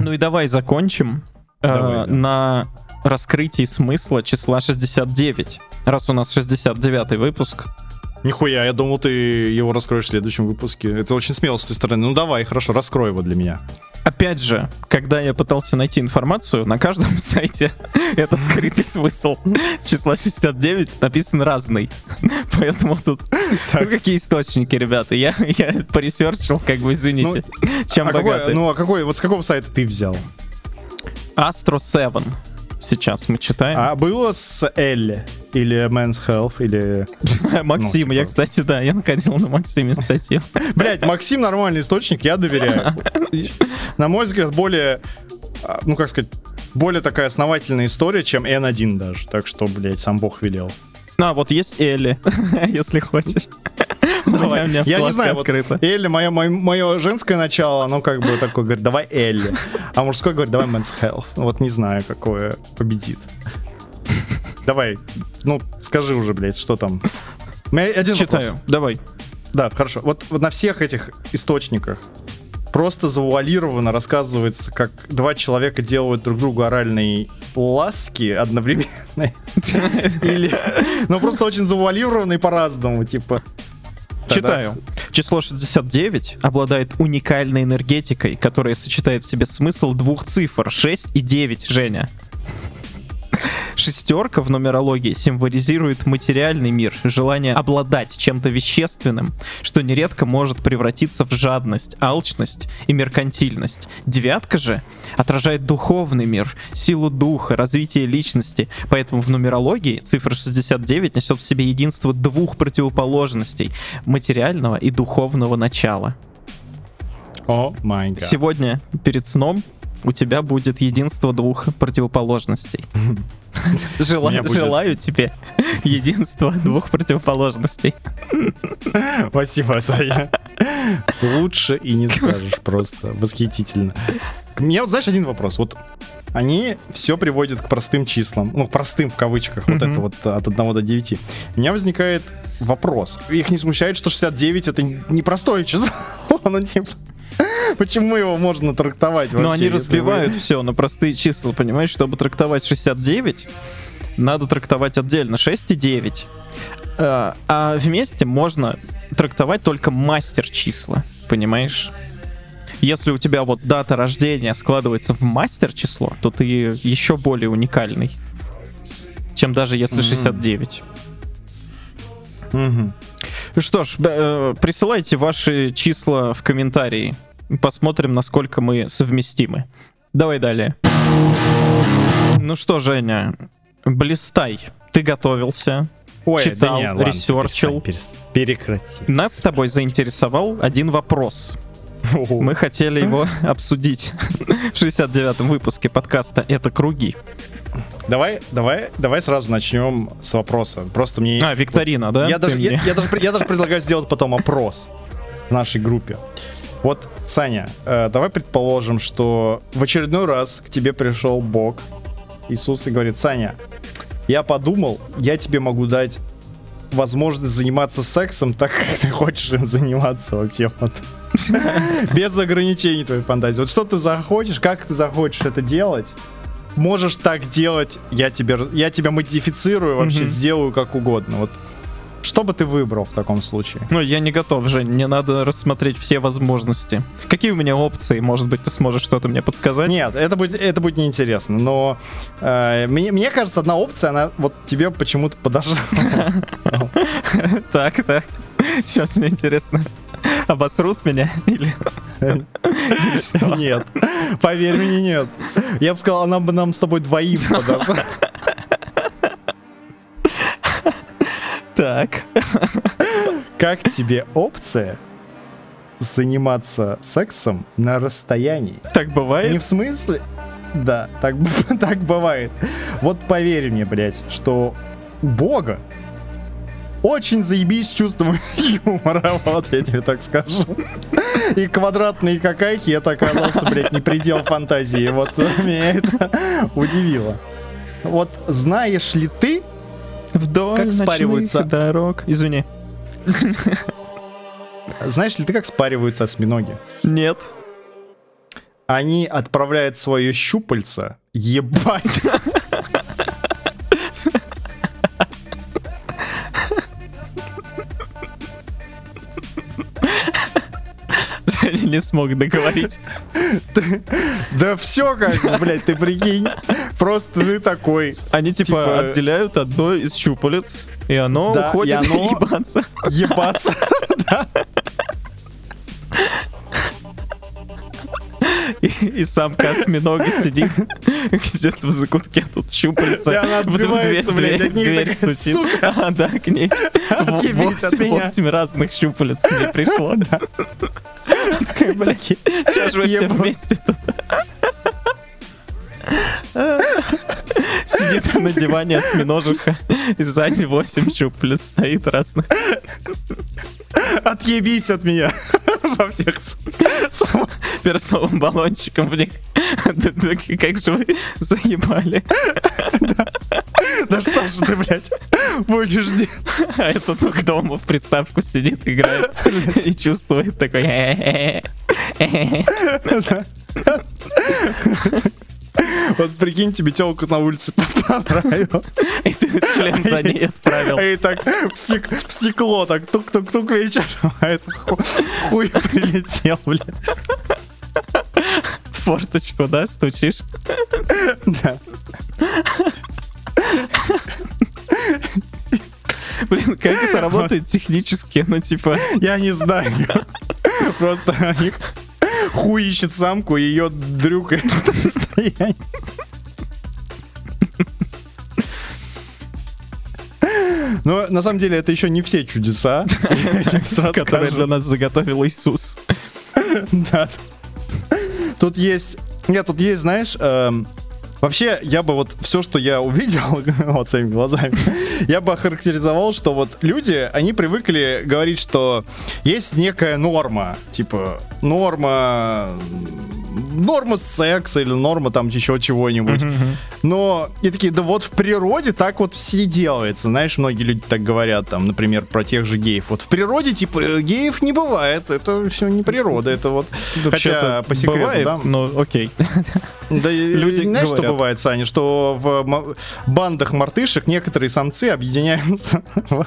Ну и давай закончим э, Давай, да. на раскрытии смысла числа 69. Раз у нас 69 выпуск. Нихуя, я думал, ты его раскроешь в следующем выпуске. Это очень смело с твоей стороны. Ну давай, хорошо, раскрой его для меня. Опять же, когда я пытался найти информацию, на каждом сайте этот скрытый смысл числа 69 написан разный. Поэтому тут... Ну, какие источники, ребята? Я, я поресерчил, как бы, извините, чем А какой, ну а какой, вот с какого сайта ты взял? Astro 7 сейчас мы читаем. А было с Элли? или Men's Health, или... Максим, ну, я, типа- кстати, да, я находил на Максиме статью. Блять, Максим нормальный источник, я доверяю. На мой взгляд, более, а, ну как сказать, более такая основательная история, чем N1 даже. Так что, блядь, сам бог велел. А, вот есть Элли, если хочешь. Давай, у меня Я не знаю, вот открыта. Элли, мое, мое, мое женское начало, оно как бы такое говорит, давай Элли. А мужское говорит, давай Men's Health. Ну Вот не знаю, какое победит. Давай, ну скажи уже, блядь, что там. Один вопрос. Читаю, давай. Да, хорошо. Вот, вот на всех этих источниках просто завуалированно рассказывается, как два человека делают друг другу оральные ласки одновременно. Или... Ну, просто очень завуалированно и по-разному, типа. Читаю. Число 69 обладает уникальной энергетикой, которая сочетает в себе смысл двух цифр 6 и 9, Женя. Шестерка в нумерологии символизирует материальный мир, желание обладать чем-то вещественным, что нередко может превратиться в жадность, алчность и меркантильность. Девятка же отражает духовный мир, силу духа, развитие личности, поэтому в нумерологии цифра 69 несет в себе единство двух противоположностей — материального и духовного начала. О гад. Сегодня перед сном у тебя будет единство двух противоположностей. Жела- У меня будет- Желаю тебе единства двух противоположностей. Спасибо, Саня. Лучше и не скажешь, просто восхитительно. У меня, знаешь, один вопрос. Вот они все приводят к простым числам. Ну, простым в кавычках. Вот это вот от 1 до 9. У меня возникает вопрос. Их не смущает, что 69 это непростое число. Ну, типа, почему его можно трактовать вообще? Но они разбивают все на простые числа, понимаешь? Чтобы трактовать 69, надо трактовать отдельно 6 и 9. А а вместе можно трактовать только мастер числа, понимаешь? Если у тебя вот дата рождения складывается в мастер число, то ты еще более уникальный, чем даже если Мгм. 69. вы- Мгм. Что ж, э, присылайте ваши числа в комментарии. Посмотрим, насколько мы совместимы. Давай далее. Ну что, Женя, блистай. Ты готовился. Ой, Читал, да не, ладно, ресерчил. перестань, перес- Прекрати. Нас с тобой заинтересовал один вопрос. Мы хотели его обсудить в 69-м выпуске подкаста «Это круги». Давай, давай, давай сразу начнем с вопроса. Просто мне... А, викторина, да? Я даже, я, я даже, я даже предлагаю сделать потом опрос в нашей группе. Вот, Саня, э, давай предположим, что в очередной раз к тебе пришел Бог, Иисус, и говорит, Саня, я подумал, я тебе могу дать возможность заниматься сексом так, как ты хочешь им заниматься вообще. Вот. Без ограничений твоей фантазии. Вот что ты захочешь, как ты захочешь это делать, можешь так делать, я, тебе, я тебя модифицирую, вообще сделаю как угодно. Вот что бы ты выбрал в таком случае? Ну, я не готов, Жень, мне надо рассмотреть все возможности. Какие у меня опции? Может быть, ты сможешь что-то мне подсказать? Нет, это будет, это будет неинтересно, но э, мне, мне кажется, одна опция, она вот тебе почему-то подошла. Так, так. Сейчас мне интересно, обосрут меня или... что? Нет, поверь мне, нет. Я бы сказал, она бы нам с тобой двоим подошла. Так. Как тебе опция заниматься сексом на расстоянии? Так Не бывает? в смысле? Да, так, так бывает. Вот поверь мне, блядь, что у Бога очень заебись чувством юмора, вот я тебе так скажу. И квадратные какахи, это оказался, блядь, не предел фантазии. Вот меня это удивило. Вот знаешь ли ты, Вдоль Как спариваются- дорог. Извини. знаешь ли ты, как спариваются осьминоги? Нет. Они отправляют свое щупальце ебать не смог договорить. Да все как бы, блядь, ты прикинь. Просто ты такой, Они типа, Типа- отделяют одно из щупалец, и оно Да, уходит ебаться. ебаться. И И самка осьминога сидит где-то в закутке, тут щупальца. И она отбивается, блядь, от них дверь стучит. А, да, к ней Отъебись от меня. восемь разных щупалец к ней пришло. да. Такая, блядь, сейчас же вы все вместе тут. Сидит на диване осьминожиха, и сзади 8 щупалец стоит разных. Отъебись от меня. Во всех с- перцовым баллончиком в них. Как же вы заебали. Да что ж ты, блядь, будешь делать? А этот тут дома в приставку сидит, играет и чувствует такой... Вот прикинь, тебе телку на улице понравилось. И ты член за ней отправил. И так в, стек- в стекло так тук-тук-тук вечером, а это ху- хуй прилетел, блядь. Форточку, да, стучишь? Да. Блин, как это работает технически? Ну, типа, Я не знаю. Просто они хуй ищет самку, и ее дрюкает на расстоянии. Но на самом деле это еще не все чудеса. Которые для нас заготовил Иисус. Да. Тут есть... Нет, тут есть, знаешь... Вообще, я бы вот все, что я увидел вот своими глазами, я бы охарактеризовал, что вот люди, они привыкли говорить, что есть некая норма, типа норма, норма секса или норма там еще чего-нибудь. Но и такие, да вот в природе так вот все делается. Знаешь, многие люди так говорят, там, например, про тех же геев. Вот в природе, типа, э, геев не бывает. Это все не природа, это вот... Хотя, Вообще-то по секрету, бывает, да. но окей. Да, Люди знаешь, что говорят. бывает, Саня? Что в бандах мартышек некоторые самцы объединяются в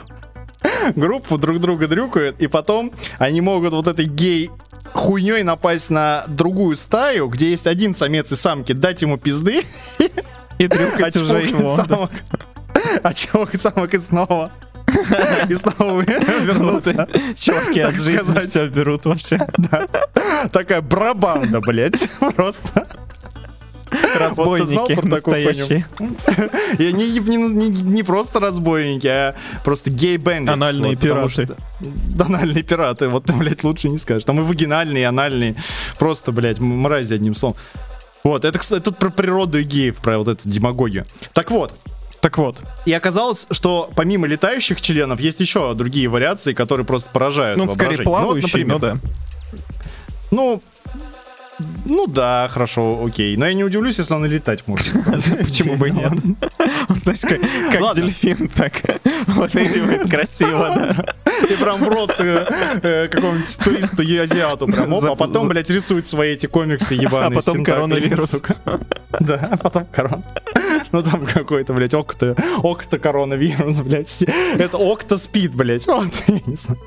группу, друг друга дрюкают, и потом они могут вот этой гей хуйней напасть на другую стаю, где есть один самец и самки, дать ему пизды, И дрюкать уже очпокать его. самок. Очпокать самок и снова. И снова вернуться. Чуваки от жизни все берут вообще. Такая брабанда, блядь. Просто. Разбойники настоящие. И они не, не- не- просто разбойники, а просто гей-бендитс. Анальные пираты. Анальные пираты, вот, блядь, лучше не скажешь. Там и вагинальные, и анальные. Просто, блядь, мрази одним словом. Вот, это, кстати, тут про природу и геев, про вот эту демагогию. Так вот, Так вот, и оказалось, что помимо летающих членов есть еще другие вариации, которые просто поражают ну, скорее воображение. Ну, вот, плавающий, ну да. Ну, ну да, хорошо, окей. Но я не удивлюсь, если он и летать может. Почему бы и нет? Он, Знаешь, как, дельфин так выныривает красиво, да. И прям в рот э, э, какому-нибудь туристу и азиату прям, а потом, блядь, рисует свои эти комиксы ебаные. А потом коронавирус. Да, а потом корона. Ну там какой-то, блядь, окто, окто коронавирус, блядь. Это окто спид, блядь. Вот, я не знаю.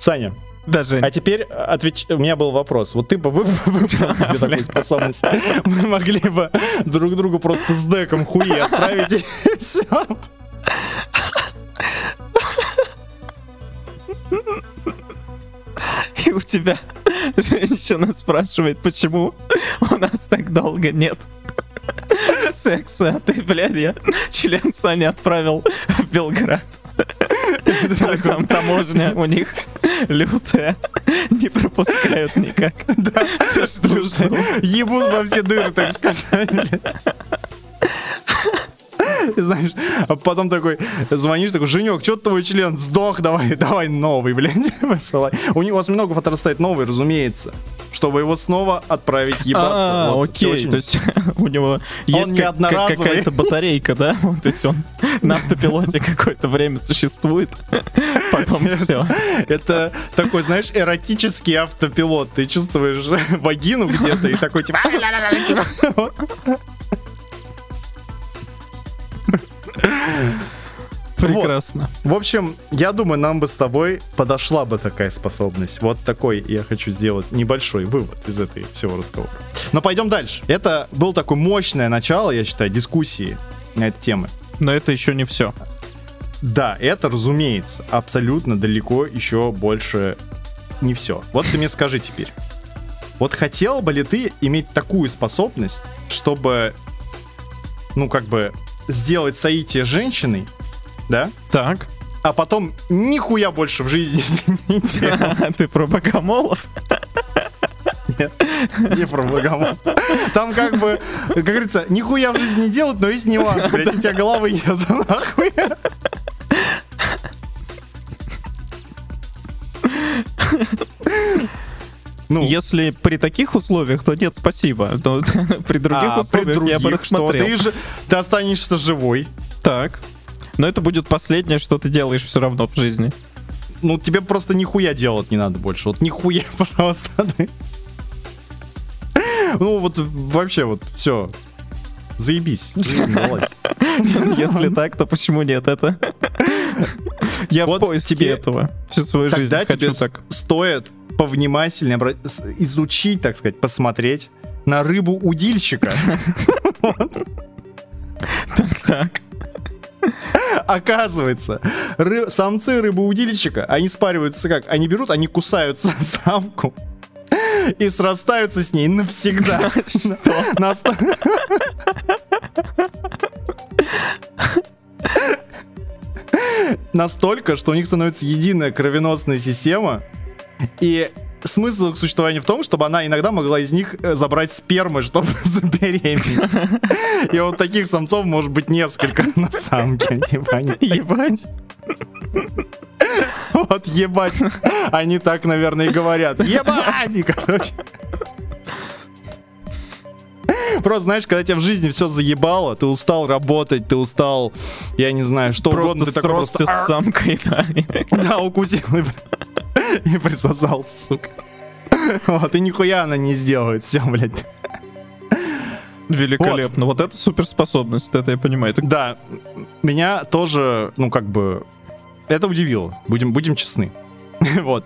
Саня, Даже а теперь отвеч... у меня был вопрос. Вот ты бы вы- выбрал себе такую способность. Мы могли бы друг другу просто с деком хуи отправить и все. и у тебя женщина спрашивает, почему у нас так долго нет секса, а ты, блядь, я член Сани отправил в Белград. Там, там таможня у них лютая, не пропускают никак. Да. Все жду. Ебут во все дыры, так сказать, знаешь, а потом такой звонишь, такой, Женек, что твой член сдох, давай, давай новый, блядь, высылай. У него осьминогов отрастает новый, разумеется, чтобы его снова отправить ебаться. А, Вот, окей, очень- то есть у него есть как- как- какая-то батарейка, да? То есть он на автопилоте какое-то время существует, потом все. Это такой, знаешь, эротический автопилот. Ты чувствуешь вагину где-то и такой, типа... Типа, вот. Прекрасно. В общем, я думаю, нам бы с тобой подошла бы такая способность. Вот такой я хочу сделать небольшой вывод из этой всего разговора. Но пойдем дальше. Это был такое мощное начало, я считаю, дискуссии на эти темы. Но это еще не все. Да, это, разумеется, абсолютно далеко еще больше не все. Вот ты мне скажи теперь. Вот хотел бы ли ты иметь такую способность, чтобы, ну, как бы, сделать соитие женщиной, да? Так. А потом нихуя больше в жизни не делать. Ты про богомолов? Нет, не про богомол. Там как бы, как говорится, нихуя в жизни не делают, но есть нюанс, блядь, у тебя головы нет, нахуй. Ну, если при таких условиях, то нет, спасибо. Но при других а, условиях при других, я бы что? рассмотрел. Ты же ты останешься живой. Так. Но это будет последнее, что ты делаешь все равно в жизни. Ну, тебе просто нихуя делать не надо больше. Вот нихуя, пожалуйста. Ну, вот вообще вот все. Заебись. Жизнь. Если так, то почему нет? Это... Я в Вот поиске тебе- этого всю свою жизнь Тогда тебе хочу с- так. стоит повнимательнее обра- изучить, так сказать, посмотреть на рыбу-удильщика. Так, так. Оказывается, ры- самцы рыбоудильщика, они спариваются как? Они берут, они кусают са- самку и срастаются с ней навсегда. Что? Настолько, что у них становится единая кровеносная система, и смысл их существования в том, чтобы она иногда могла из них э, забрать спермы, чтобы забеременеть. И вот таких самцов может быть несколько на самке. Типа они Ебать. вот ебать. Они так, наверное, и говорят. Ебать! И, короче. Просто, знаешь, когда тебя в жизни все заебало, ты устал работать, ты устал, я не знаю, что угодно, Просто ты такой просто... с самкой, да. Да, укусил и, и присосался, сука. Вот, и нихуя она не сделает, все, блядь. Великолепно. Вот это суперспособность, это я понимаю. Это Да, меня тоже, ну, как бы, это удивило, будем, будем честны. Вот.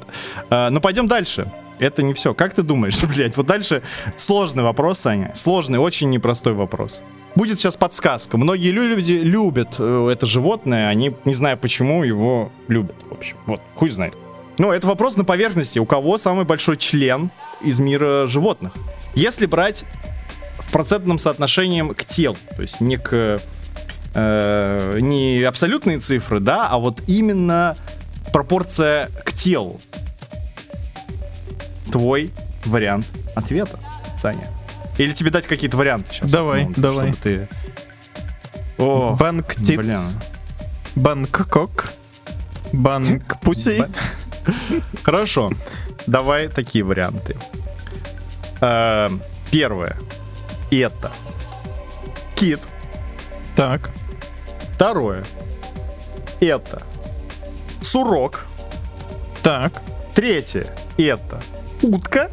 А, Ну, пойдем дальше. Это не все. Как ты думаешь, блядь? Вот дальше сложный вопрос, Саня. Сложный, очень непростой вопрос. Будет сейчас подсказка. Многие люди любят э, это животное, они, не знаю почему, его любят, в общем. Вот, хуй знает. Ну, это вопрос на поверхности. У кого самый большой член из мира животных? Если брать в процентном соотношении к телу, то есть не к э, не абсолютные цифры, да, а вот именно пропорция к телу. Твой вариант ответа, Саня. Или тебе дать какие-то варианты сейчас? Давай, давай. Чтобы ты... О, Банк тиц. блин. Бангкок. Банк пуси. Хорошо. Давай такие варианты. Э, Первое. Это. Кит. Так. Второе. Это. Сурок. Так. Третье. Это. Утка.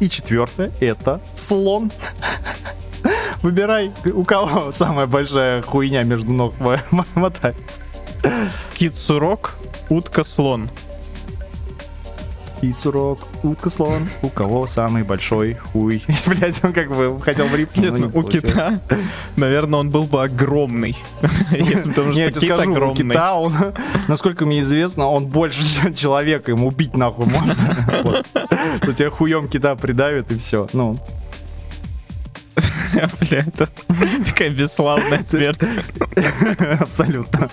И четвертое. Это слон. Выбирай, у кого самая большая хуйня между ног мо- мотается. Кит-сурок, утка-слон. И сурок, утка, слон. У кого самый большой хуй? Блять, он как бы хотел в рифму, Нет, ну, у кита, наверное, он был бы огромный. Если потому я что кит скажу, у огромный. кита, он, насколько мне известно, он больше, чем человека, ему убить нахуй можно. У тебя хуем кита придавит и все. Ну, Бля, это такая бесславная смерть. абсолютно.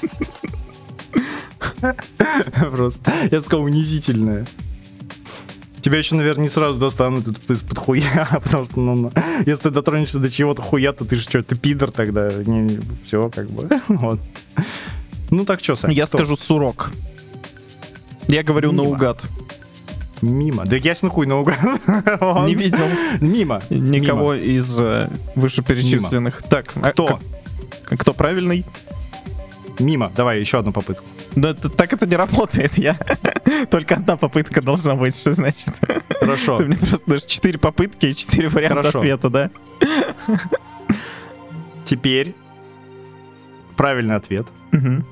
Просто, я бы сказал, унизительное. Тебя еще, наверное, не сразу достанут из- из-под хуя, потому что, ну, если ты дотронешься до чего-то хуя, то ты же что, ты пидор тогда, все, как бы, вот. Ну так что, Сань? Я кто? скажу сурок. Я говорю Мимо. наугад. Мимо. Да ясно хуй наугад. Не видел Мимо. никого из э, вышеперечисленных. Так, а Кто? к- Кто правильный? Мимо. Давай еще одну попытку. Да это- так это не работает, я... Только одна попытка должна быть, что значит? Хорошо. Ты мне просто даже четыре попытки и четыре варианта Хорошо. ответа, да? Теперь правильный ответ. Мгм.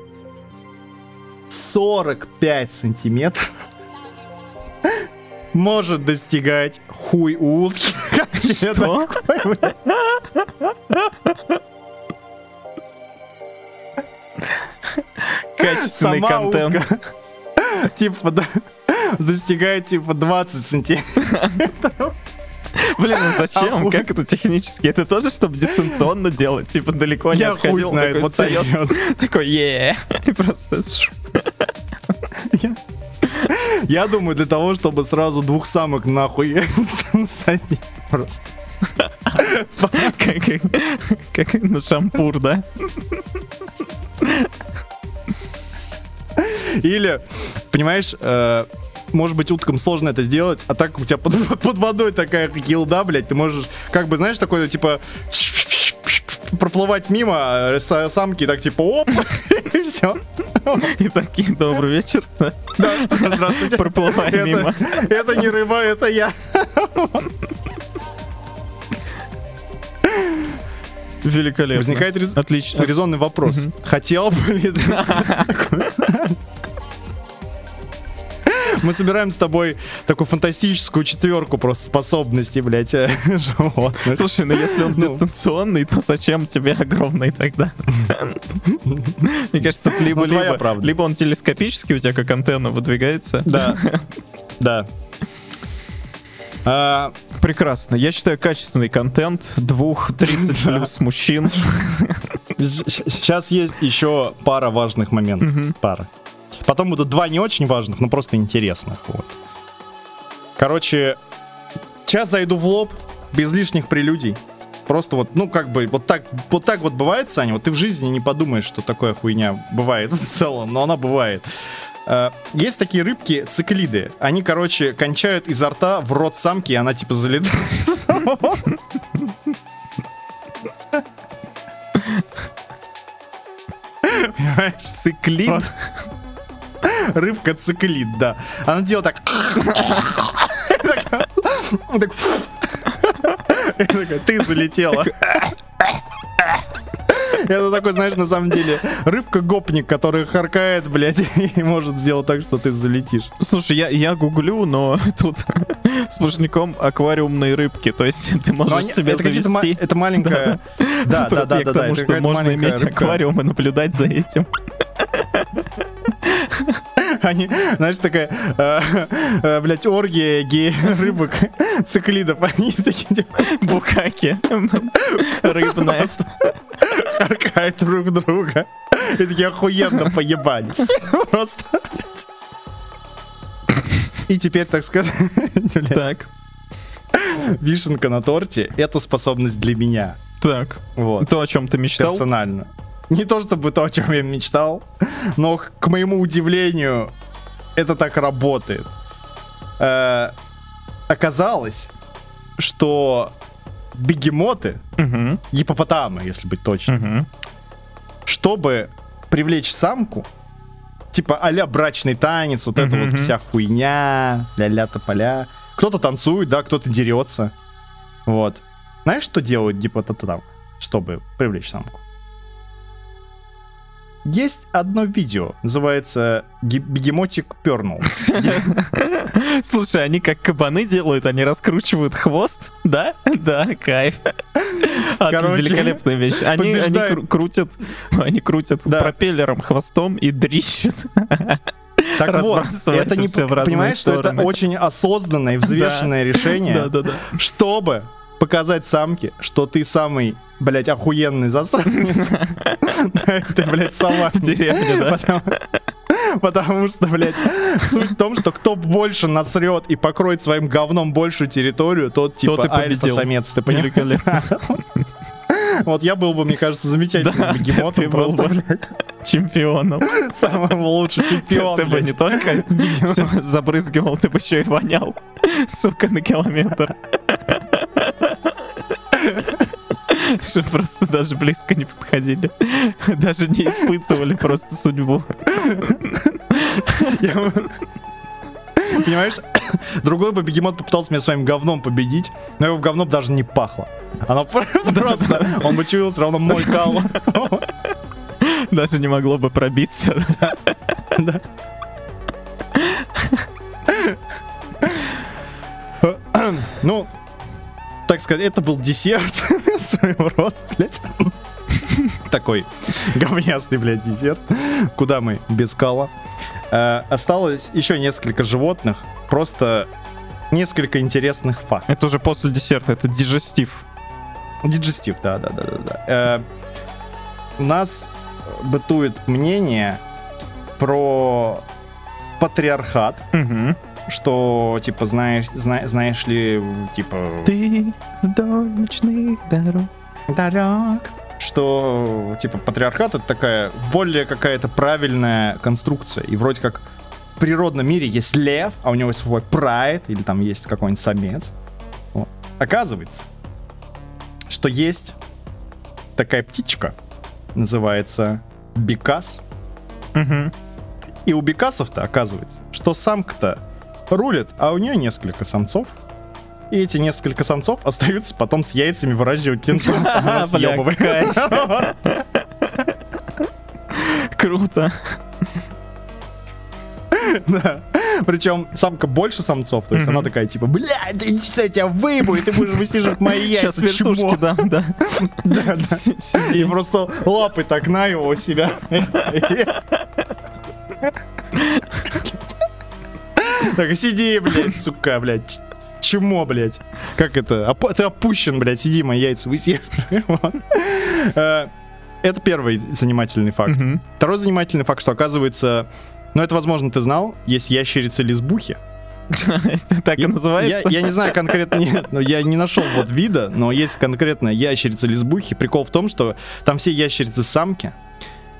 45 сантиметров может достигать хуй утки. Что? такое, Качественный контент. Типа, достигает типа 20 сантиметров. Блин, ну зачем? Охуй. Как это технически? Это тоже, чтобы дистанционно делать? Типа далеко не Я хуй отходил, знает, такой вот серьезно. такой, е и просто ш- Я думаю, для того, чтобы сразу двух самок нахуй насадить. Просто. как, как, как на шампур, да? Или, понимаешь, э, может быть, уткам сложно это сделать, а так у тебя под, под водой такая гилда, блядь, ты можешь, как бы, знаешь, такой, типа, проплывать мимо а самки, так типа, оп, и все. И такие, добрый вечер. да. Здравствуйте. Проплывай мимо. это не рыба, это я. Великолепно. Возникает рез- Отлично. резонный вопрос. Хотел бы ли. Мы собираем с тобой такую фантастическую четверку просто способностей, блядь, э, животных. Слушай, ну если он Ну. дистанционный, то зачем тебе огромный тогда? Мне кажется, тут Ну, либо-либо. Либо он телескопически у тебя как антенна выдвигается. Да. Да. А, Прекрасно. Я считаю, качественный контент двух 30 Да. плюс мужчин. Сейчас есть еще пара важных моментов. Пара. Потом будут два не очень важных, но просто интересных. Вот. Короче, сейчас зайду в лоб, без лишних прелюдий. Просто вот, ну, как бы, вот так, вот так вот бывает, Саня, вот ты в жизни не подумаешь, что такое хуйня бывает в целом, но она бывает. Э, Есть такие рыбки, циклиды. Они, короче, кончают изо рта в рот самки, и она типа залетает. Понимаешь? Циклит. Рыбка циклит, да. Она делает так. Ты залетела. Это такой, знаешь, на самом деле, рыбка-гопник, который харкает, блядь, и может сделать так, что ты залетишь. Слушай, я, я гуглю, но тут сплошняком аквариумные рыбки. То есть ты можешь они- себя это завести. это маленькая... Да, да, да, да, да. тому, это что можно иметь аквариум и наблюдать за этим. Они, знаешь, такая, э, э, блядь, оргия гей-рыбок, циклидов. Они такие, типа, Букаки. Рыбная. харкают друг друга. И такие охуенно поебались. Просто. И теперь, так сказать, Так, вишенка на торте — это способность для меня. так. Вот. То, о чем ты мечтал? Персонально. Не то чтобы то, о чем я мечтал, но, к моему удивлению, это так работает. Э, Оказалось, что бегемоты, Мгм, гипопотамы, если быть точным, мгм. чтобы привлечь самку, типа а-ля брачный танец, вот эта Мгм, вот вся хуйня, ля-ля тополя. Кто-то танцует, да, кто-то дерется. Вот. Знаешь, что делают гипопотам, чтобы привлечь самку? Есть одно видео, называется «Ги- «Бегемотик пернул». Слушай, они как кабаны делают, они раскручивают хвост, да? Да, кайф. Короче, великолепная вещь. Они, они кру- крутят, они крутят Да. пропеллером хвостом и дрищут. Так вот, это не понимаешь, что это стороны. очень осознанное и взвешенное решение. Чтобы показать самке, что ты самый, блядь, охуенный засранец. Ты, блядь, сама. В деревне, да? Потому- что, блядь, суть в том, что кто больше насрет и покроет своим говном большую территорию, тот типа альфа-самец, ты понимаешь? Вот я был бы, мне кажется, замечательным Да, бегемотом, ты был просто, бы. блядь, Чемпионом. самым лучшим чемпионом. Ты бы не только забрызгивал, ты бы еще и вонял. Сука, на километр. Что просто даже близко не подходили. Даже не испытывали просто судьбу. Понимаешь, другой бы бегемот попытался меня своим говном победить, но его говном даже не пахло. Оно просто, он бы чуял все равно мой кал. Даже не могло бы пробиться. Ну, так сказать, это был десерт своего рода, блядь. Такой говнястый, блядь, десерт. Куда мы без кала? Э, Осталось еще несколько животных. Просто несколько интересных фактов. Это уже после десерта, это дижестив. Диджестив, да, да, да, да. да. Э, у нас бытует мнение про патриархат, Угу. Что, типа, знаешь, зна- знаешь ли, типа... Ты вдоль ночных дорог. Дорог. Что, типа, патриархат это такая более какая-то правильная конструкция. И вроде как в природном мире есть лев, а у него есть свой прайд, или там есть какой-нибудь самец. Вот. Оказывается, что есть такая птичка, называется бекас. Угу. И у бекасов-то оказывается, что самка-то рулит, а у нее несколько самцов. И эти несколько самцов остаются потом с яйцами выращивать птенцов. Она Бля, съебывает. Круто. Да. Причем самка больше самцов, то есть она такая типа, блядь, ты я тебя выебу, и ты будешь высиживать мои яйца. Сейчас вертушки чмо». дам, да. Да, да. С- И просто лапы так на его себя. Так, сиди, блядь, сука, блядь. Чмо, блядь. Как это? Опу- Ты опущен, блядь, сиди, мои яйца. Вот. Э, Это первый занимательный факт. Второй занимательный факт, что оказывается, ну это, возможно, ты знал, есть ящерицы-лесбухи. Так и называется? я не знаю конкретно, нет, но я не нашел вот вида, но есть конкретно ящерицы-лесбухи. Прикол в том, что там все ящерицы самки,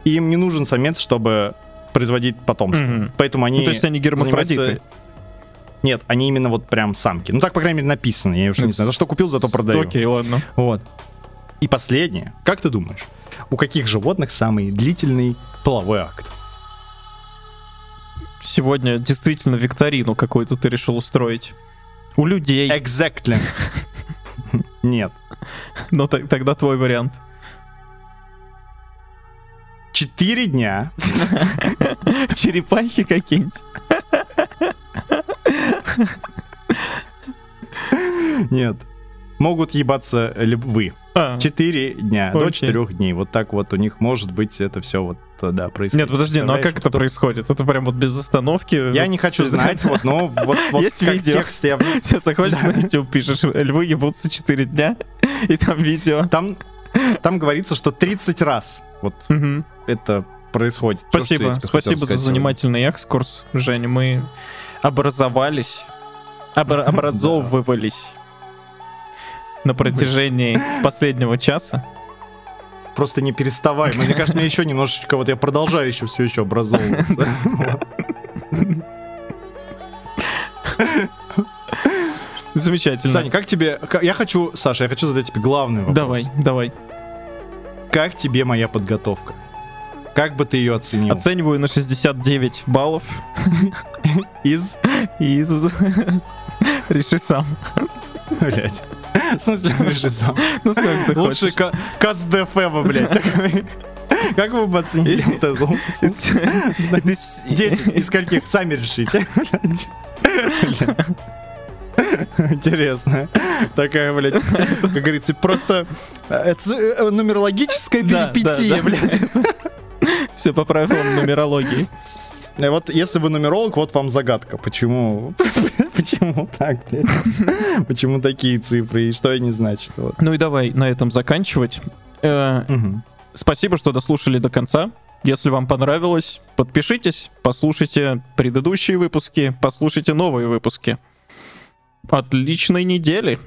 и им не нужен самец, чтобы производить потомство. Мгм. Поэтому они... Ну, то есть они гермафродиты. занимаются- Нет, они именно вот прям самки. Ну так, по крайней мере, написано. Я уже не знаю. За что купил, зато продаю. Окей, ладно. Вот. И последнее. Как ты думаешь, у каких животных самый длительный половой акт? Сегодня действительно викторину какую-то ты решил устроить. У людей. Exactly. Нет. Но т- тогда твой вариант. Четыре дня. Черепахи какие-нибудь. Нет. Могут ебаться львы. А, Четыре дня до четырех дней. Вот так вот у них может быть это все вот, э, да, происходит. Нет, подожди, ну а как это происходит? Это прям вот без остановки? Я не хочу знать, вот, но вот, вот Есть как видео? текст я... в- Сейчас заходишь на YouTube, пишешь, львы ебутся 4 дня, и там видео. Там, там говорится, что 30 раз вот Мгм. Это происходит. Спасибо, хотел спасибо за сказать занимательный экскурс, Женя. Мы образовались, обра- образовывались на протяжении последнего часа. Просто не переставай. Мне кажется, мне еще немножечко, вот я продолжаю еще все еще образовываться. Замечательно. Саня, как тебе... Я хочу, Саша, я хочу задать тебе главный вопрос. Давай, давай. Как тебе моя подготовка? Как бы ты ее оценил? Оцениваю на 69 баллов Из... из... Реши сам. Блять. В смысле, реши сам. Ну сколько ты Лучший хочешь. ка- каст ДФМа, блядь. такой. Как вы бы оценили вот? Из- 10 из скольких? Сами решите. Интересно. Такая, блядь, как говорится, просто э, э, нумерологическая перипетия, блядь. Все по правилам нумерологии. Э, Вот если вы нумеролог, вот вам загадка. Почему? Почему так, блядь? Почему такие цифры и что они значат? Вот. Ну и давай на этом заканчивать. Э, Мгм. Спасибо, что дослушали до конца. Если вам понравилось, подпишитесь, послушайте предыдущие выпуски, послушайте новые выпуски. Отличной недели!